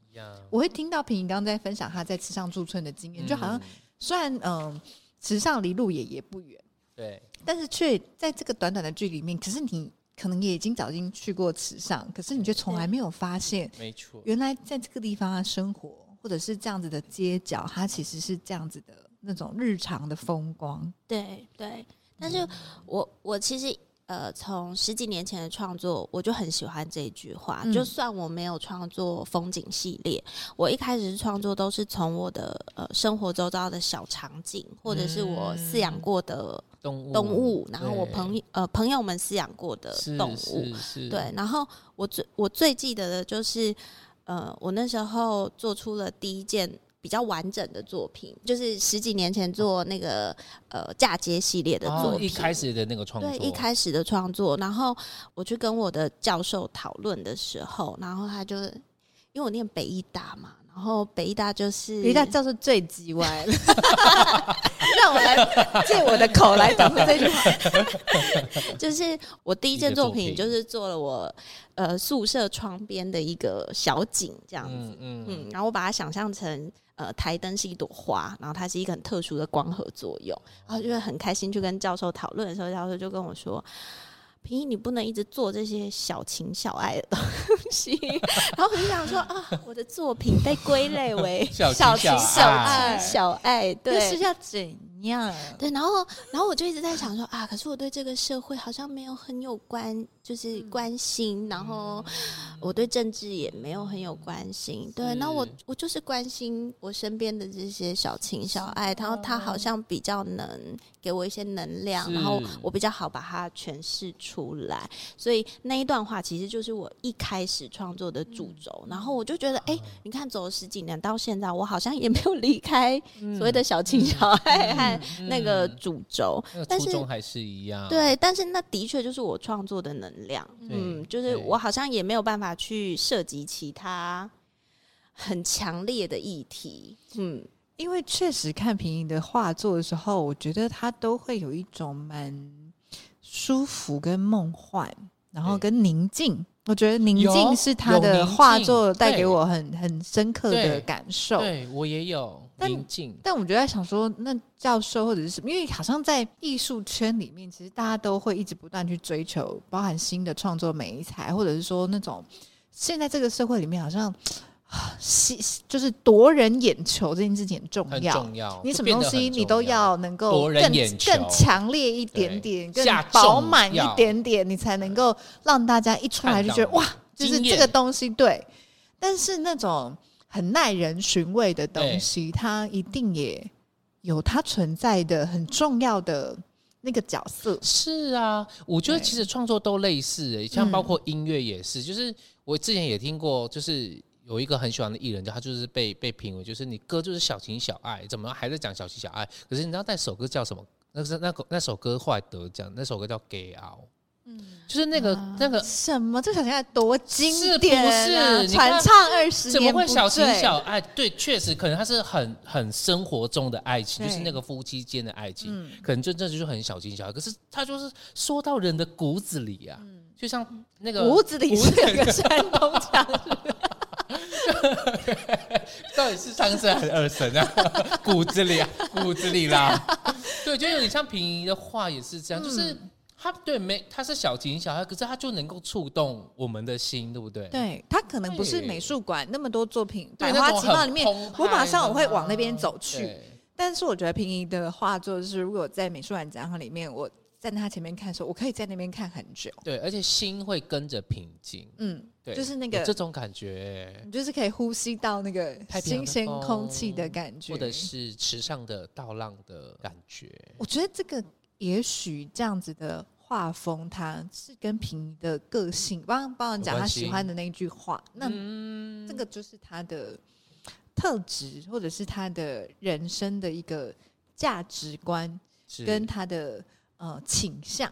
我会听到平宜刚刚在分享他在池上驻村的经验，嗯、就好像虽然嗯池上离鹿野也不远，对，但是却在这个短短的距离里面，可是你可能也已经早已经去过池上，可是你却从来没有发现，没错，原来在这个地方啊生活，或者是这样子的街角，它其实是这样子的那种日常的风光。对对，但是我我其实。呃，从十几年前的创作，我就很喜欢这一句话。嗯、就算我没有创作风景系列，我一开始创作都是从我的呃生活周遭的小场景，或者是我饲养过的动物，动物然后我朋友呃朋友们饲养过的动物，对。然后我最我最记得的就是，呃，我那时候做出了第一件。比较完整的作品，就是十几年前做那个呃嫁接系列的作品，哦，一开始的那个创作，对，一开始的创作。然后我去跟我的教授讨论的时候，然后他就因为我念北艺大嘛。然后北艺大就是北艺大教授最叽歪了 让我来借我的口来讲出这句话。就是我第一件作品，就是做了我呃宿舍窗边的一个小景这样子，嗯，嗯，嗯，然后我把它想象成呃台灯是一朵花，然后它是一个很特殊的光合作用，然后就会很开心去跟教授讨论的时候，教授就跟我说。平易，你不能一直做这些小情小爱的东西。然后我就想说啊，我的作品被归类为小情小爱，小爱，对，是要怎样？对，然后，然后我就一直在想说啊，可是我对这个社会好像没有很有关。就是关心，然后我对政治也没有很有关心。对，那我我就是关心我身边的这些小情小爱，然后他好像比较能给我一些能量，然后我比较好把它诠释出来。所以那一段话其实就是我一开始创作的主轴。然后我就觉得，哎，你看走了十几年到现在，我好像也没有离开所谓的小情小爱和那个主轴，但是还是一样。对，但是那的确就是我创作的能。量，嗯，就是我好像也没有办法去涉及其他很强烈的议题，嗯，因为确实看平影的画作的时候，我觉得他都会有一种蛮舒服跟梦幻，然后跟宁静。我觉得宁静是他的画作带给我很很深刻的感受。对，我也有宁静，但我觉得想说，那教授或者是什么？因为好像在艺术圈里面，其实大家都会一直不断去追求，包含新的创作美材，或者是说那种现在这个社会里面好像。吸就是夺人眼球这件事情很重要，重要。你什么东西你都要能够更更强烈一点点，更饱满一点点，你才能够让大家一出来就觉得哇，就是这个东西对。但是那种很耐人寻味的东西，它一定也有它存在的很重要的那个角色。是啊，我觉得其实创作都类似，欸，像包括音乐也是，就是我之前也听过，就是。有一个很喜欢的艺人，他就是被被评为，就是你歌就是小情小爱，怎么还在讲小情小爱？可是你知道那首歌叫什么？那是那个那首歌后来得奖，那首歌叫《Get Out》，嗯，就是那个、啊、那个什么？这小情爱多经典、啊，是不是？传唱二十年，怎么会小情小爱？对，确实可能他是很很生活中的爱情，就是那个夫妻间的爱情，嗯、可能真正就是很小情小爱。可是他就是说到人的骨子里呀、啊，嗯、就像那个骨子里是有个山东腔。到底是上身还是二神啊？骨子里啊，骨子里啦。对，就有点像平移的话也是这样，嗯、就是他对没他是小情小爱，可是他就能够触动我们的心，对不对？对，他可能不是美术馆那么多作品，百花齐放里面，我马上我会往那边走去。但是我觉得平移的画作是，如果在美术馆展览里面，我。在他前面看的时候，我可以在那边看很久。对，而且心会跟着平静。嗯，对，就是那个这种感觉，你就是可以呼吸到那个新鲜空气的感觉，或者是池上的倒浪的感觉。我觉得这个也许这样子的画风，它是跟平易的个性，帮帮人讲他喜欢的那句话，那这个就是他的特质，或者是他的人生的一个价值观，跟他的。呃，倾向。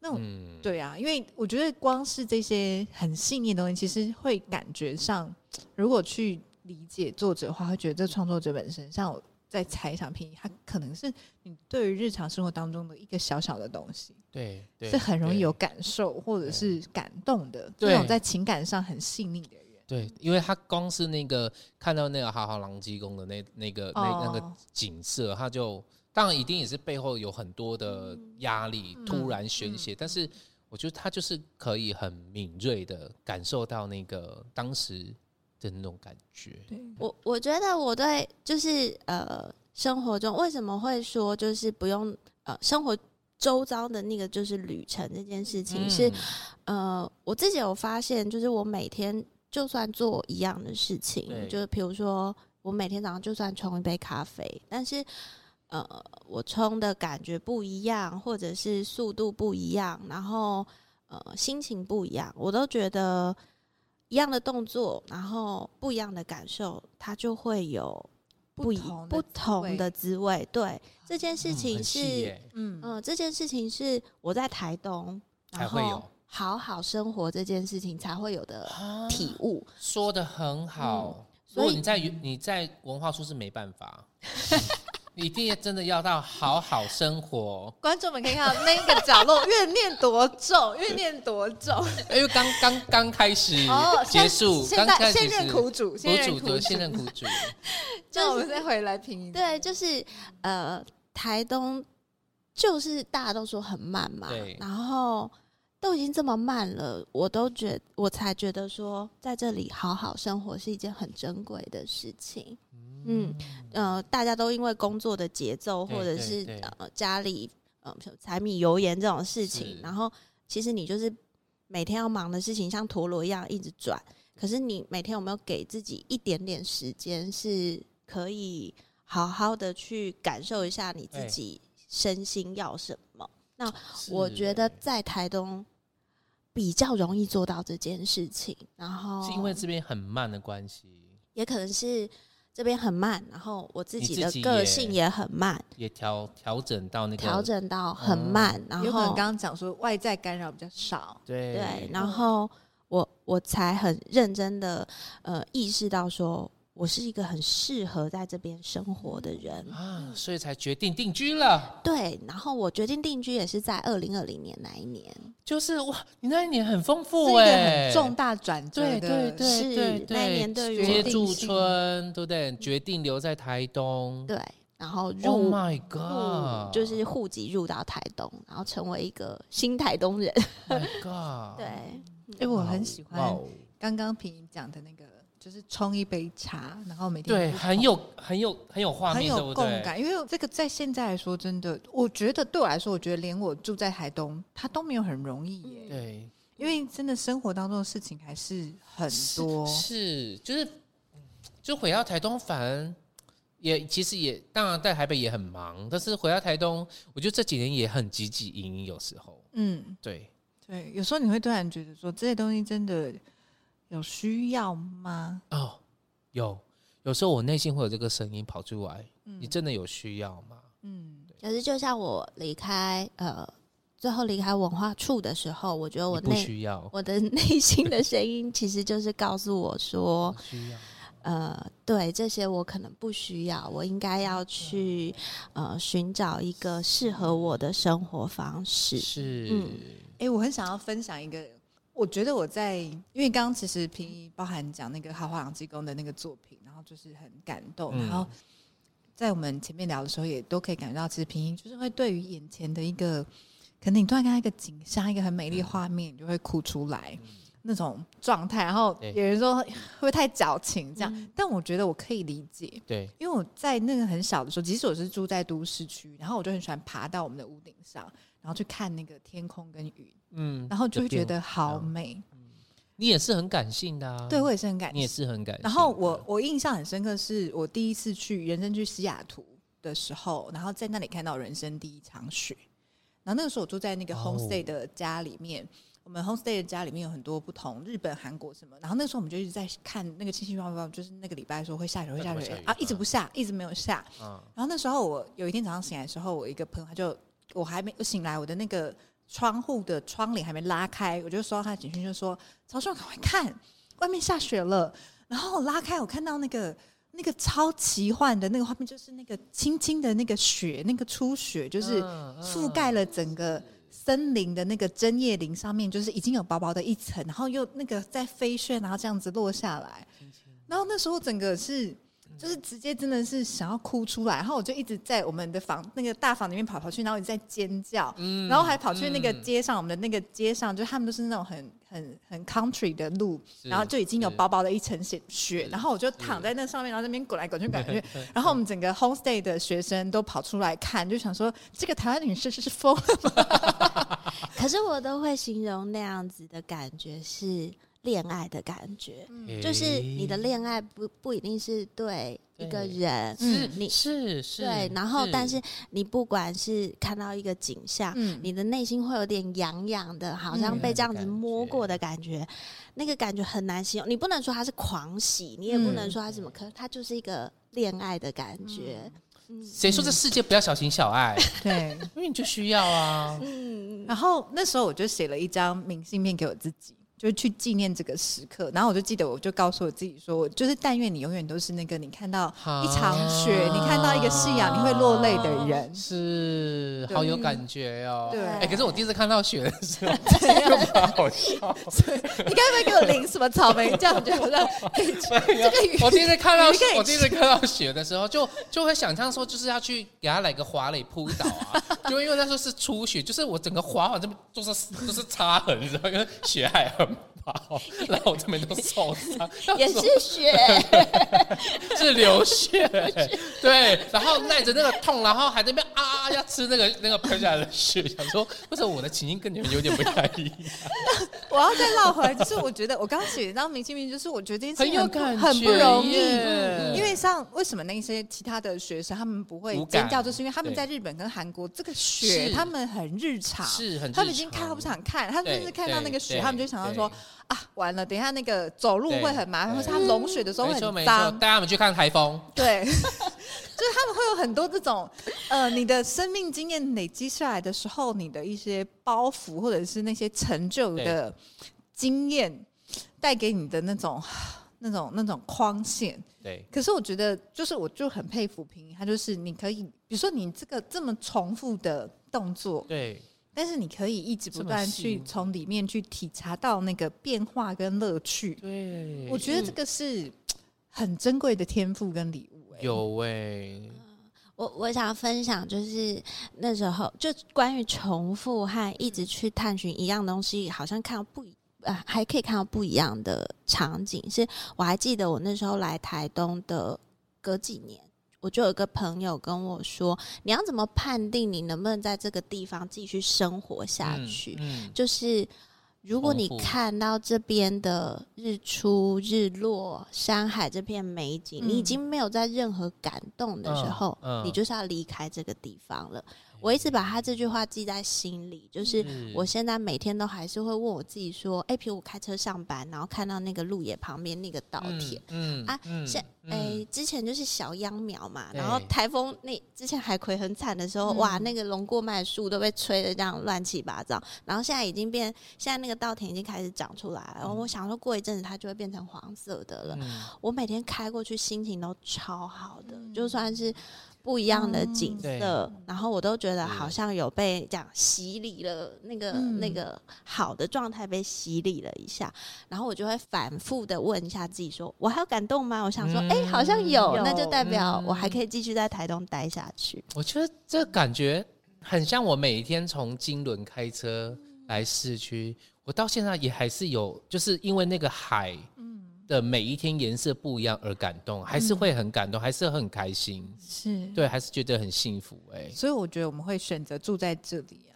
那对啊，因为我觉得光是这些很细腻的东西，其实会感觉上，如果去理解作者的话，会觉得这创作者本身，像我在猜想平易，他可能是你对于日常生活当中的一个小小的东西，对，对是很容易有感受或者是感动的，这种在情感上很细腻的人。对，因为他光是那个看到那个好好郎济公的那那个、哦、那那个景色，他就。当然，一定也是背后有很多的压力，嗯、突然宣泄。但是，我觉得他就是可以很敏锐的感受到那个当时的那种感觉。对我，我觉得我对就是呃，生活中为什么会说就是不用呃，生活周遭的那个就是旅程这件事情是，嗯、呃，我自己有发现，就是我每天就算做一样的事情，就是比如说我每天早上就算冲一杯咖啡，但是呃，我冲的感觉不一样，或者是速度不一样，然后呃，心情不一样，我都觉得一样的动作，然后不一样的感受，它就会有。不同不同的滋味，对这件事情是，嗯嗯，这件事情是我在台东，然后好好生活这件事情才会有的体悟。说的很好，所以你在你在文化处是没办法。一定要真的要到好好生活。观众们可以看到那个角落怨念多重，怨念多重。因为刚刚刚开始结束，刚开始现任苦主，苦主的现任苦主。就 我们再回来评。对，就是呃，台东就是大家都说很慢嘛，然后都已经这么慢了，我都觉我才觉得说在这里好好生活是一件很珍贵的事情。嗯，呃，大家都因为工作的节奏，或者是呃家里呃柴米油盐这种事情，然后其实你就是每天要忙的事情像陀螺一样一直转。可是你每天有没有给自己一点点时间，是可以好好的去感受一下你自己身心要什么？欸、那我觉得在台东比较容易做到这件事情。然后是因为这边很慢的关系，也可能是。这边很慢，然后我自己的个性也很慢，也调调整到那个调整到很慢，嗯、然后有可能刚刚讲说外在干扰比较少，对对，然后我我才很认真的呃意识到说。我是一个很适合在这边生活的人啊，所以才决定定居了。对，然后我决定定居也是在二零二零年那一年，就是哇，你那一年很丰富哎、欸，很重大转折的，对对对，是那一年的接住村，对不对？决定留在台东，对，然后入，Oh my God，就是户籍入到台东，然后成为一个新台东人。My God，对，哎，我很喜欢刚刚平怡讲的那个。就是冲一杯茶，然后每天对，很有很有很有画面，很有共感。因为这个在现在来说，真的，我觉得对我来说，我觉得连我住在台东，它都没有很容易耶。对，因为真的生活当中的事情还是很多。是，是，就是就回到台东，反而也其实也当然在台北也很忙，但是回到台东，我觉得这几年也很汲汲营营，有时候，嗯，对对，有时候你会突然觉得说这些东西真的。有需要吗？哦，有，有时候我内心会有这个声音跑出来。嗯，你真的有需要吗？嗯，可是就像我离开呃，最后离开文化处的时候，我觉得我内需要我的内心的声音，其实就是告诉我说，需要呃，对这些我可能不需要，我应该要去呃寻找一个适合我的生活方式。是，嗯，哎、欸，我很想要分享一个。我觉得我在，因为刚刚其实平一包含讲那个豪华朗济宫的那个作品，然后就是很感动。嗯、然后在我们前面聊的时候，也都可以感觉到，其实平一就是会对于眼前的一个，可能你突然看到一个景象，一个很美丽画面，你就会哭出来、嗯、那种状态。然后有人说会不会太矫情这样，嗯、但我觉得我可以理解。对，因为我在那个很小的时候，即使我是住在都市区，然后我就很喜欢爬到我们的屋顶上。然后去看那个天空跟云，嗯，然后就会觉得好美。嗯，你也是很感性的啊，对，我也是很感性，你也是很感性。然后我我印象很深刻，是我第一次去人生去西雅图的时候，然后在那里看到人生第一场雪。然后那个时候我住在那个 homestay 的家里面，哦，我们 homestay 的家里面有很多不同日本、韩国什么。然后那个时候我们就一直在看那个气象预报，就是那个礼拜说会下雪，会下雪啊，一直不下，一直没有下。嗯，然后那时候我有一天早上醒来的时候，我一个朋友他就。我还没我醒来，我的那个窗户的窗帘还没拉开，我就收到他的简讯，就说：“曹叔，赶快看，外面下雪了。”然后我拉开，我看到那个那个超奇幻的那个画面，就是那个轻轻的那个雪，那个初雪，就是覆盖了整个森林的那个针叶林上面，就是已经有薄薄的一层，然后又那个在飞旋，然后这样子落下来。然后那时候整个是就是直接真的是想要哭出来，然后我就一直在我们的房那个大房里面跑跑去，然后一直在尖叫，嗯、然后还跑去那个街上，嗯、我们的那个街上，就他们都是那种很很很 country 的路，然后就已经有薄薄的一层雪，雪，然后我就躺在那上面，然后那边滚来滚去，滚来滚去，然后我们整个 homestay 的学生都跑出来看，就想说这个台湾女士是是疯了吗？可是我都会形容那样子的感觉是。恋爱的感觉，嗯、就是你的恋爱不不一定是对一个人，是你是是对，然后但是你不管是看到一个景象，嗯、你的内心会有点痒痒的，好像被这样子摸过的感觉，嗯、那个感觉很难形容。你不能说它是狂喜，你也不能说它是什么，可是它就是一个恋爱的感觉。谁、嗯、说这世界不要小情小爱？对，因为你就需要啊。嗯，然后那时候我就写了一张明信片给我自己。就去纪念这个时刻，然后我就记得，我就告诉我自己说，我就是但愿你永远都是那个你看到一场雪，啊、你看到一个夕阳，你会落泪的人，是好有感觉哦。对，哎、欸，可是我第一次看到雪的时候，又蛮好笑。你该不会给我淋什么草莓酱？就让这个雨我第一次看到，我第一次看到雪的时候，就就会想象说，就是要去给他来个滑垒扑倒啊，就因为那时候是初雪，就是我整个滑完这边都是 都是擦痕，你知道，因为雪还很。然后我这边都受伤，也是血，是流血，对，然后耐着那个痛，然后还在那边啊要吃那个那个喷下来的血，想说为什么我的情境跟你们有点不太一样？我要再绕回来，就是我觉得我刚刚写的那张明星名，就是我觉得很有感觉，很不容易，因为像为什么那些其他的学生他们不会尖叫，就是因为他们在日本跟韩国这个血他们很日常，是很他们已经看都不想看，他们就是看到那个血，他们就想到说。啊，完了！等一下那个走路会很麻烦，或是它融雪的时候会很脏。带他们去看台风。对，就是他们会有很多这种，呃，你的生命经验累积下来的时候，你的一些包袱或者是那些成就的经验带给你的那种、那种、那种框线。对。可是我觉得，就是我就很佩服平，他就是你可以，比如说你这个这么重复的动作，对。但是你可以一直不断去从里面去体察到那个变化跟乐趣。对，我觉得这个是很珍贵的天赋跟礼物。有喂，我我想分享就是那时候就关于重复和一直去探寻一样东西，好像看到不一呃还可以看到不一样的场景。是我还记得我那时候来台东的隔几年。我就有个朋友跟我说：“你要怎么判定你能不能在这个地方继续生活下去？嗯嗯、就是如果你看到这边的日出、日落、山海这片美景，嗯、你已经没有在任何感动的时候，你就是要离开这个地方了。”我一直把他这句话记在心里，就是我现在每天都还是会问我自己说：哎，比如我开车上班，然后看到那个路野旁边那个稻田，嗯啊，现哎之前就是小秧苗嘛，然后台风那之前海葵很惨的时候，哇，那个龙过脉树都被吹的这样乱七八糟，然后现在已经变，现在那个稻田已经开始长出来了，然后我想说过一阵子它就会变成黄色的了。我每天开过去心情都超好的，就算是。不一样的景色，嗯、然后我都觉得好像有被这样洗礼了，那个、嗯、那个好的状态被洗礼了一下，然后我就会反复的问一下自己说：我还有感动吗？我想说，哎、嗯，好像有，有那就代表我还可以继续在台东待下去。我觉得这感觉很像我每一天从金轮开车来市区，我到现在也还是有，就是因为那个海。的每一天颜色不一样而感动，还是会很感动，嗯、还是很开心，是对，还是觉得很幸福哎、欸。所以我觉得我们会选择住在这里啊，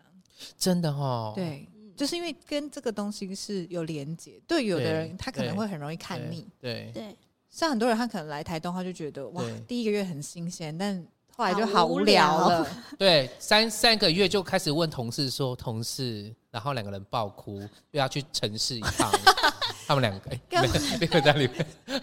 真的哦。对，就是因为跟这个东西是有连接。对，有的人他可能会很容易看腻。对对，像很多人他可能来台东，他就觉得哇，第一个月很新鲜，但后来就好无聊了。对，三三个月就开始问同事说，同事，然后两个人爆哭，又要去城市一趟。他们两个哎，没有在里面。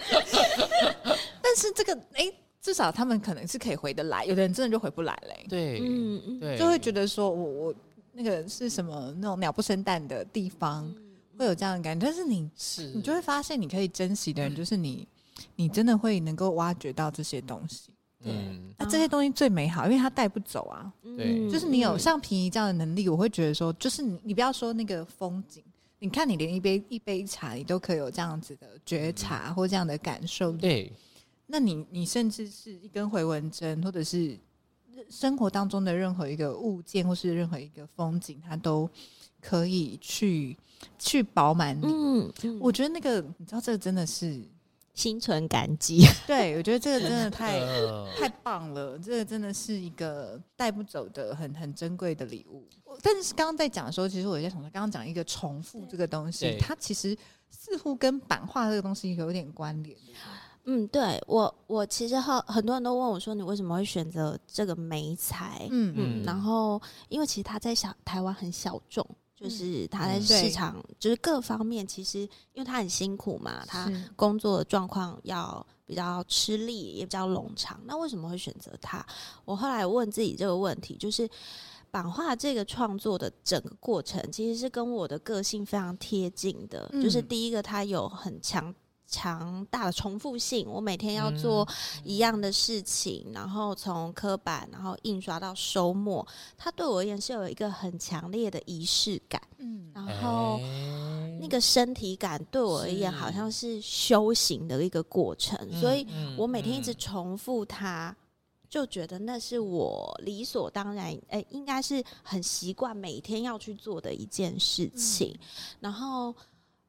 但是这个哎、欸，至少他们可能是可以回得来。有的人真的就回不来嘞、欸。对，嗯，对，就会觉得说我我那个是什么那种鸟不生蛋的地方，嗯、会有这样的感觉。但是你是你就会发现，你可以珍惜的人，就是你，嗯、你真的会能够挖掘到这些东西。嗯，那这些东西最美好，因为它带不走啊。对，就是你有像平移这样的能力，我会觉得说，就是你你不要说那个风景。你看，你连一杯一杯茶，你都可以有这样子的觉察或这样的感受。对，那你你甚至是一根回纹针，或者是生活当中的任何一个物件，或是任何一个风景，它都可以去去饱满你。嗯，嗯，我觉得那个你知道，这个真的是。心存感激，对，我觉得这个真的太太棒了，这个真的是一个带不走的很很珍贵的礼物。但是刚刚在讲的时候，其实我在想说，刚刚讲一个重复这个东西，它其实似乎跟版画这个东西有点关联。嗯，对我我其实很很多人都问我说，你为什么会选择这个媒材？嗯嗯，然后因为其实它在小台湾很小众。就是他在市场，嗯、就是各方面，其实因为他很辛苦嘛，他工作的状况要比较吃力，也比较冗长。那为什么会选择他？我后来问自己这个问题，就是版画这个创作的整个过程，其实是跟我的个性非常贴近的。嗯、就是第一个，他有很强。强大的重复性，我每天要做一样的事情，嗯、然后从刻板，然后印刷到收墨，它对我而言是有一个很强烈的仪式感。嗯，然后、欸、那个身体感对我而言好像是修行的一个过程，所以我每天一直重复它，就觉得那是我理所当然，哎、欸，应该是很习惯每天要去做的一件事情，嗯、然后。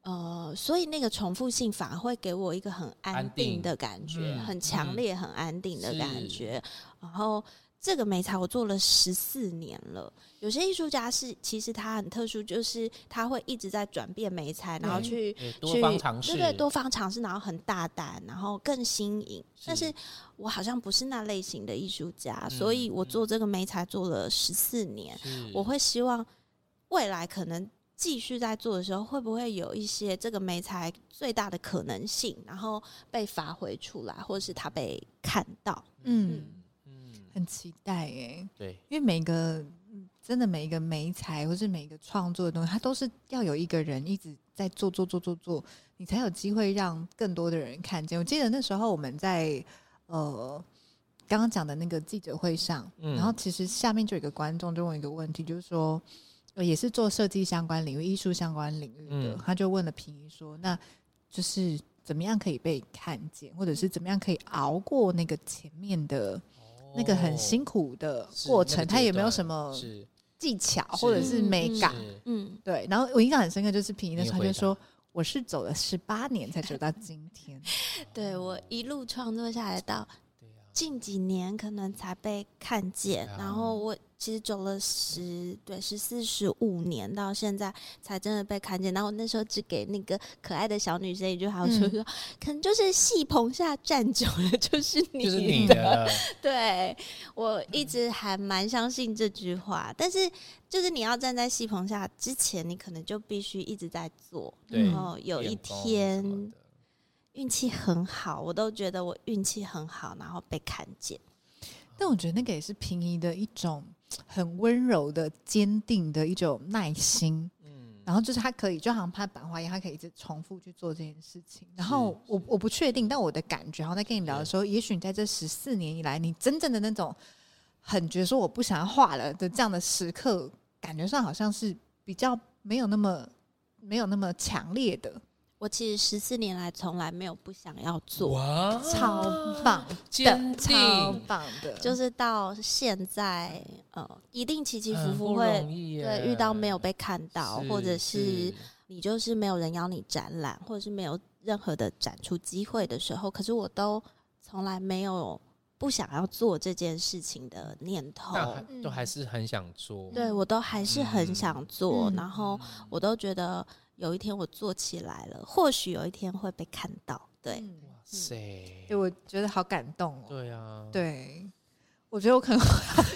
呃，所以那个重复性反而会给我一个很安定的感觉，嗯、很强烈、很安定的感觉。然后这个媒材我做了十四年了。有些艺术家是其实他很特殊，就是他会一直在转变媒材，然后去多方尝试，对对，多方尝试，然后很大胆，然后更新颖。是但是我好像不是那类型的艺术家，嗯、所以我做这个媒材做了十四年。我会希望未来可能。继续在做的时候，会不会有一些这个媒材最大的可能性，然后被发挥出来，或者是他被看到？嗯嗯，很期待耶。对，因为每个真的每一个媒材，或是每一个创作的东西，它都是要有一个人一直在做做做做做，你才有机会让更多的人看见。我记得那时候我们在呃刚刚讲的那个记者会上，嗯、然后其实下面就有一个观众就问一个问题，就是说。呃，也是做设计相关领域、艺术相关领域的，嗯、他就问了平一说：“那就是怎么样可以被看见，或者是怎么样可以熬过那个前面的那个很辛苦的过程？他有没有什么技巧或者是美感？嗯，对。然后我印象很深刻，就是平一的时候他就说：‘我是走了十八年才走到今天。’对，我一路创作下来到。”近几年可能才被看见，啊、然后我其实走了十对十四十五年，到现在才真的被看见。然后我那时候只给那个可爱的小女生一句话，说说、嗯、可能就是戏棚下站久了就是你的，就是你的。对，我一直还蛮相信这句话，但是就是你要站在戏棚下之前，你可能就必须一直在做，然后有一天。运气很好，我都觉得我运气很好，然后被看见。但我觉得那个也是平移的一种很温柔的、坚定的一种耐心。嗯，然后就是他可以，就好像拍版画一样，他可以一直重复去做这件事情。然后我我不确定，但我的感觉，然后在跟你聊的时候，也许你在这十四年以来，你真正的那种很觉得说我不想要画了的这样的时刻，感觉上好像是比较没有那么没有那么强烈的。我其实十四年来从来没有不想要做，哇超棒的，超棒的，就是到现在，呃，一定起起伏伏会对遇到没有被看到，或者是你就是没有人邀你展览，或者是没有任何的展出机会的时候，可是我都从来没有不想要做这件事情的念头，都还是很想做，对我都还是很想做，嗯、然后我都觉得。有一天我做起来了，或许有一天会被看到。对，哇塞！对，我觉得好感动哦。对啊，对，我觉得我可能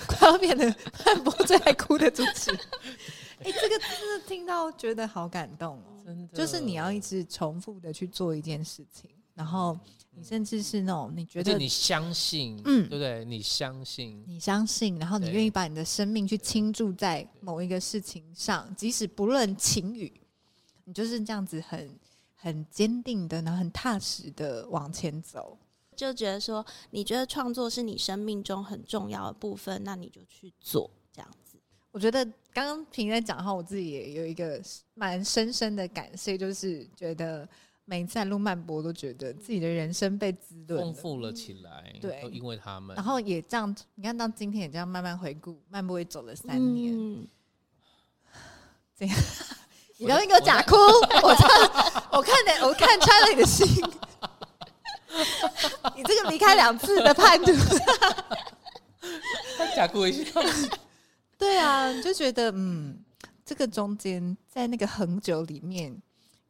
快要变得漫博最爱哭的主持人。哎，这个真的听到觉得好感动哦，真的。就是你要一直重复的去做一件事情，然后你甚至是那种你觉得你相信，嗯，对不对？你相信，你相信，然后你愿意把你的生命去倾注在某一个事情上，即使不论晴雨。你就是这样子很很坚定的，然后很踏实的往前走，就觉得说，你觉得创作是你生命中很重要的部分，那你就去做这样子。我觉得刚刚平在讲的话，我自己也有一个蛮深深的感谢，就是觉得，每一次录漫播，都觉得自己的人生被滋润、丰富了起来。对，因为他们，然后也这样，你看到今天也这样慢慢回顾，漫播也走了三年。嗯、这样，你不要给我假哭，我看，我看的，我看穿了你的心。你这个离开两次的叛徒，他假哭一下。对啊，就觉得嗯，这个中间在那个很久里面。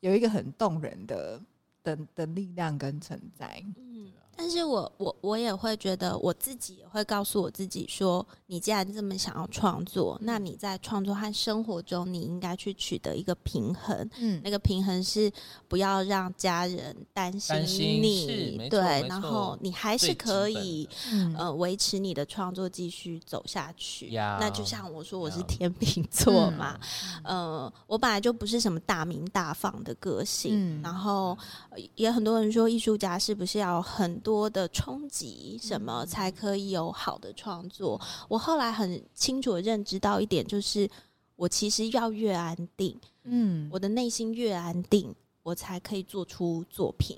有一个很动人的的的力量跟存在。嗯，但是我我我也会觉得，我自己也会告诉我自己说，你既然这么想要创作，那你在创作和生活中，你应该去取得一个平衡。嗯，那个平衡是不要让家人担心你，对，然后你还是可以呃维持你的创作继续走下去。那就像我说，我是天秤座嘛，呃，我本来就不是什么大名大放的个性，然后也很多人说，艺术家是不是要很多的冲击什么才可以有好的创作？我后来很清楚的认知到一点，就是我其实要越安定，嗯，我的内心越安定，我才可以做出作品。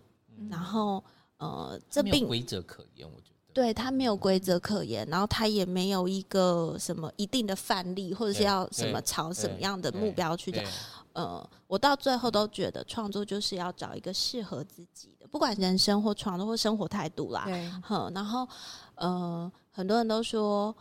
然后，呃，这并规则可言，我觉得对他没有规则可言，然后他也没有一个什么一定的范例，或者是要什么朝什么样的目标去讲。呃，我到最后都觉得创作就是要找一个适合自己的，不管人生或创作或生活态度啦。对，哼，然后，呃，很多人都说。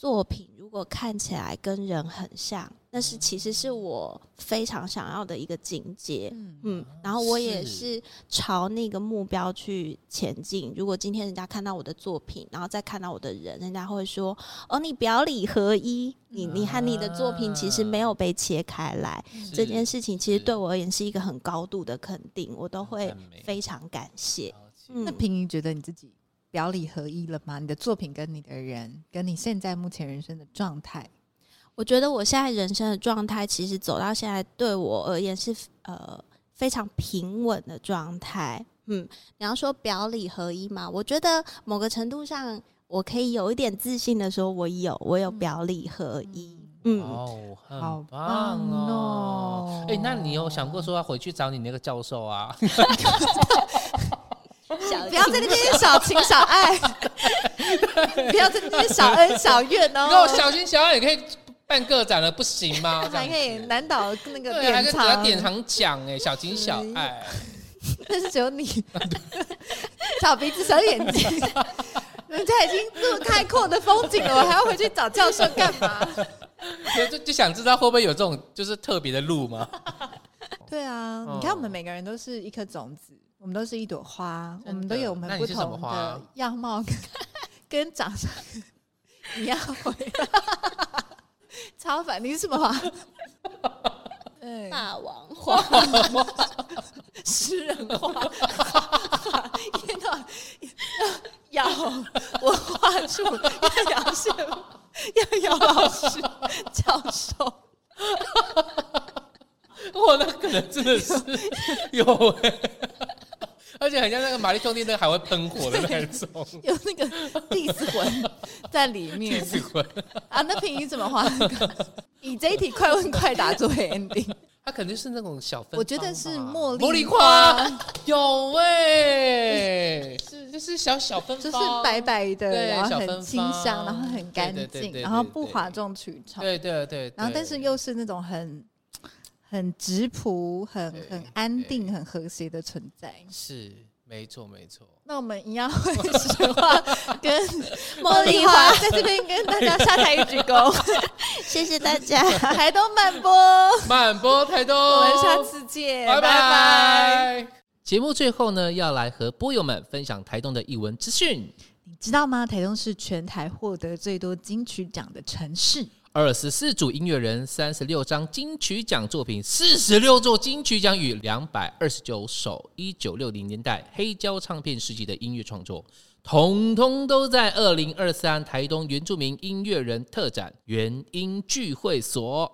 作品如果看起来跟人很像，那是其实是我非常想要的一个境界。嗯，嗯，然后我也是朝那个目标去前进。如果今天人家看到我的作品，然后再看到我的人，人家会说：“哦，你表里合一，你你和你的作品其实没有被切开来。”这件事情其实对我而言是一个很高度的肯定，我都会非常感谢。嗯，那平仪觉得你自己表里合一了吗？你的作品跟你的人，跟你现在目前人生的状态，我觉得我现在人生的状态，其实走到现在对我而言是呃非常平稳的状态。嗯，你要说表里合一嘛，我觉得某个程度上，我可以有一点自信的说，我有，我有表里合一。嗯，哦，好棒哦！哎、欸，那你有想过说要回去找你那个教授啊？不要在那边小情小爱，不要在那边小恩小怨哦。那我小情小爱也可以办个展了，不行吗？还可以难倒那个典藏，还可以给他典藏奖哎，小情小爱。但 是只有你，小鼻子小眼睛，人家已经这么开阔的风景了，我还要回去找教授干嘛？就就想知道会不会有这种就是特别的路吗？对啊，你看我们每个人都是一颗种子。我们都是一朵花，我们都有我们不同的样貌跟，跟长相一样会超凡。你是什么话？大王花，诗人花，一 天到晚要文化处要姚线，要姚老师教授。我那可能真的是有哎、欸。而且很像那个玛丽兄弟那个还会喷火的那种，有那个地死魂在里面。地死魂啊，那平仪怎么画？以这一题快问快答作为 ending，它肯定是那种小分。我觉得是茉莉茉莉花，有哎，是就是小小分，就是白白的，然后很清香，然后很干净，然后不哗众取宠。对对对，然后但是又是那种很。很质朴、很很安定、很和谐的存在，是没错没错。那我们一样会实话 跟茉莉花在这边跟大家下台一鞠躬，谢谢大家。台东慢播，慢播台东，我们下次见，拜拜。拜拜。节目最后呢，要来和波友们分享台东的艺文资讯。你知道吗？台东是全台获得最多金曲奖的城市。二十四组音乐人，三十六张金曲奖作品，四十六座金曲奖与两百二十九首一九六零年代黑胶唱片时期的音乐创作，统统都在二零二三台东原住民音乐人特展原音聚会所。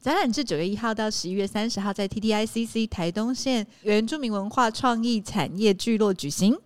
展览至九月一号到十一月三十号，在 TTICC 台东县原住民文化创意产业聚落举行。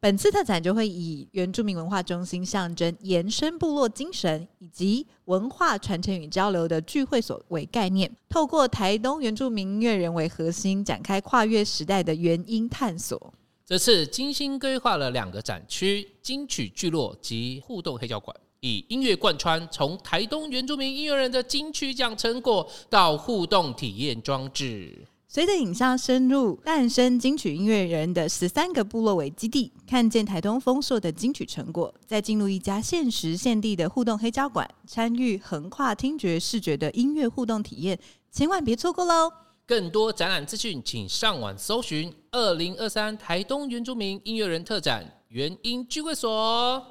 本次特展就会以原住民文化中心象征延伸部落精神以及文化传承与交流的聚会所为概念，透过台东原住民音乐人为核心，展开跨越时代的原音探索。这次精心规划了两个展区：金曲聚落及互动黑胶馆，以音乐贯穿，从台东原住民音乐人的金曲奖成果到互动体验装置。随着影像深入诞生金曲音乐人的十三个部落为基地，看见台东丰硕的金曲成果，再进入一家限时限地的互动黑胶馆，参与横跨听觉视觉的音乐互动体验，千万别错过喽！更多展览资讯，请上网搜寻“二零二三台东原住民音乐人特展原音聚会所”。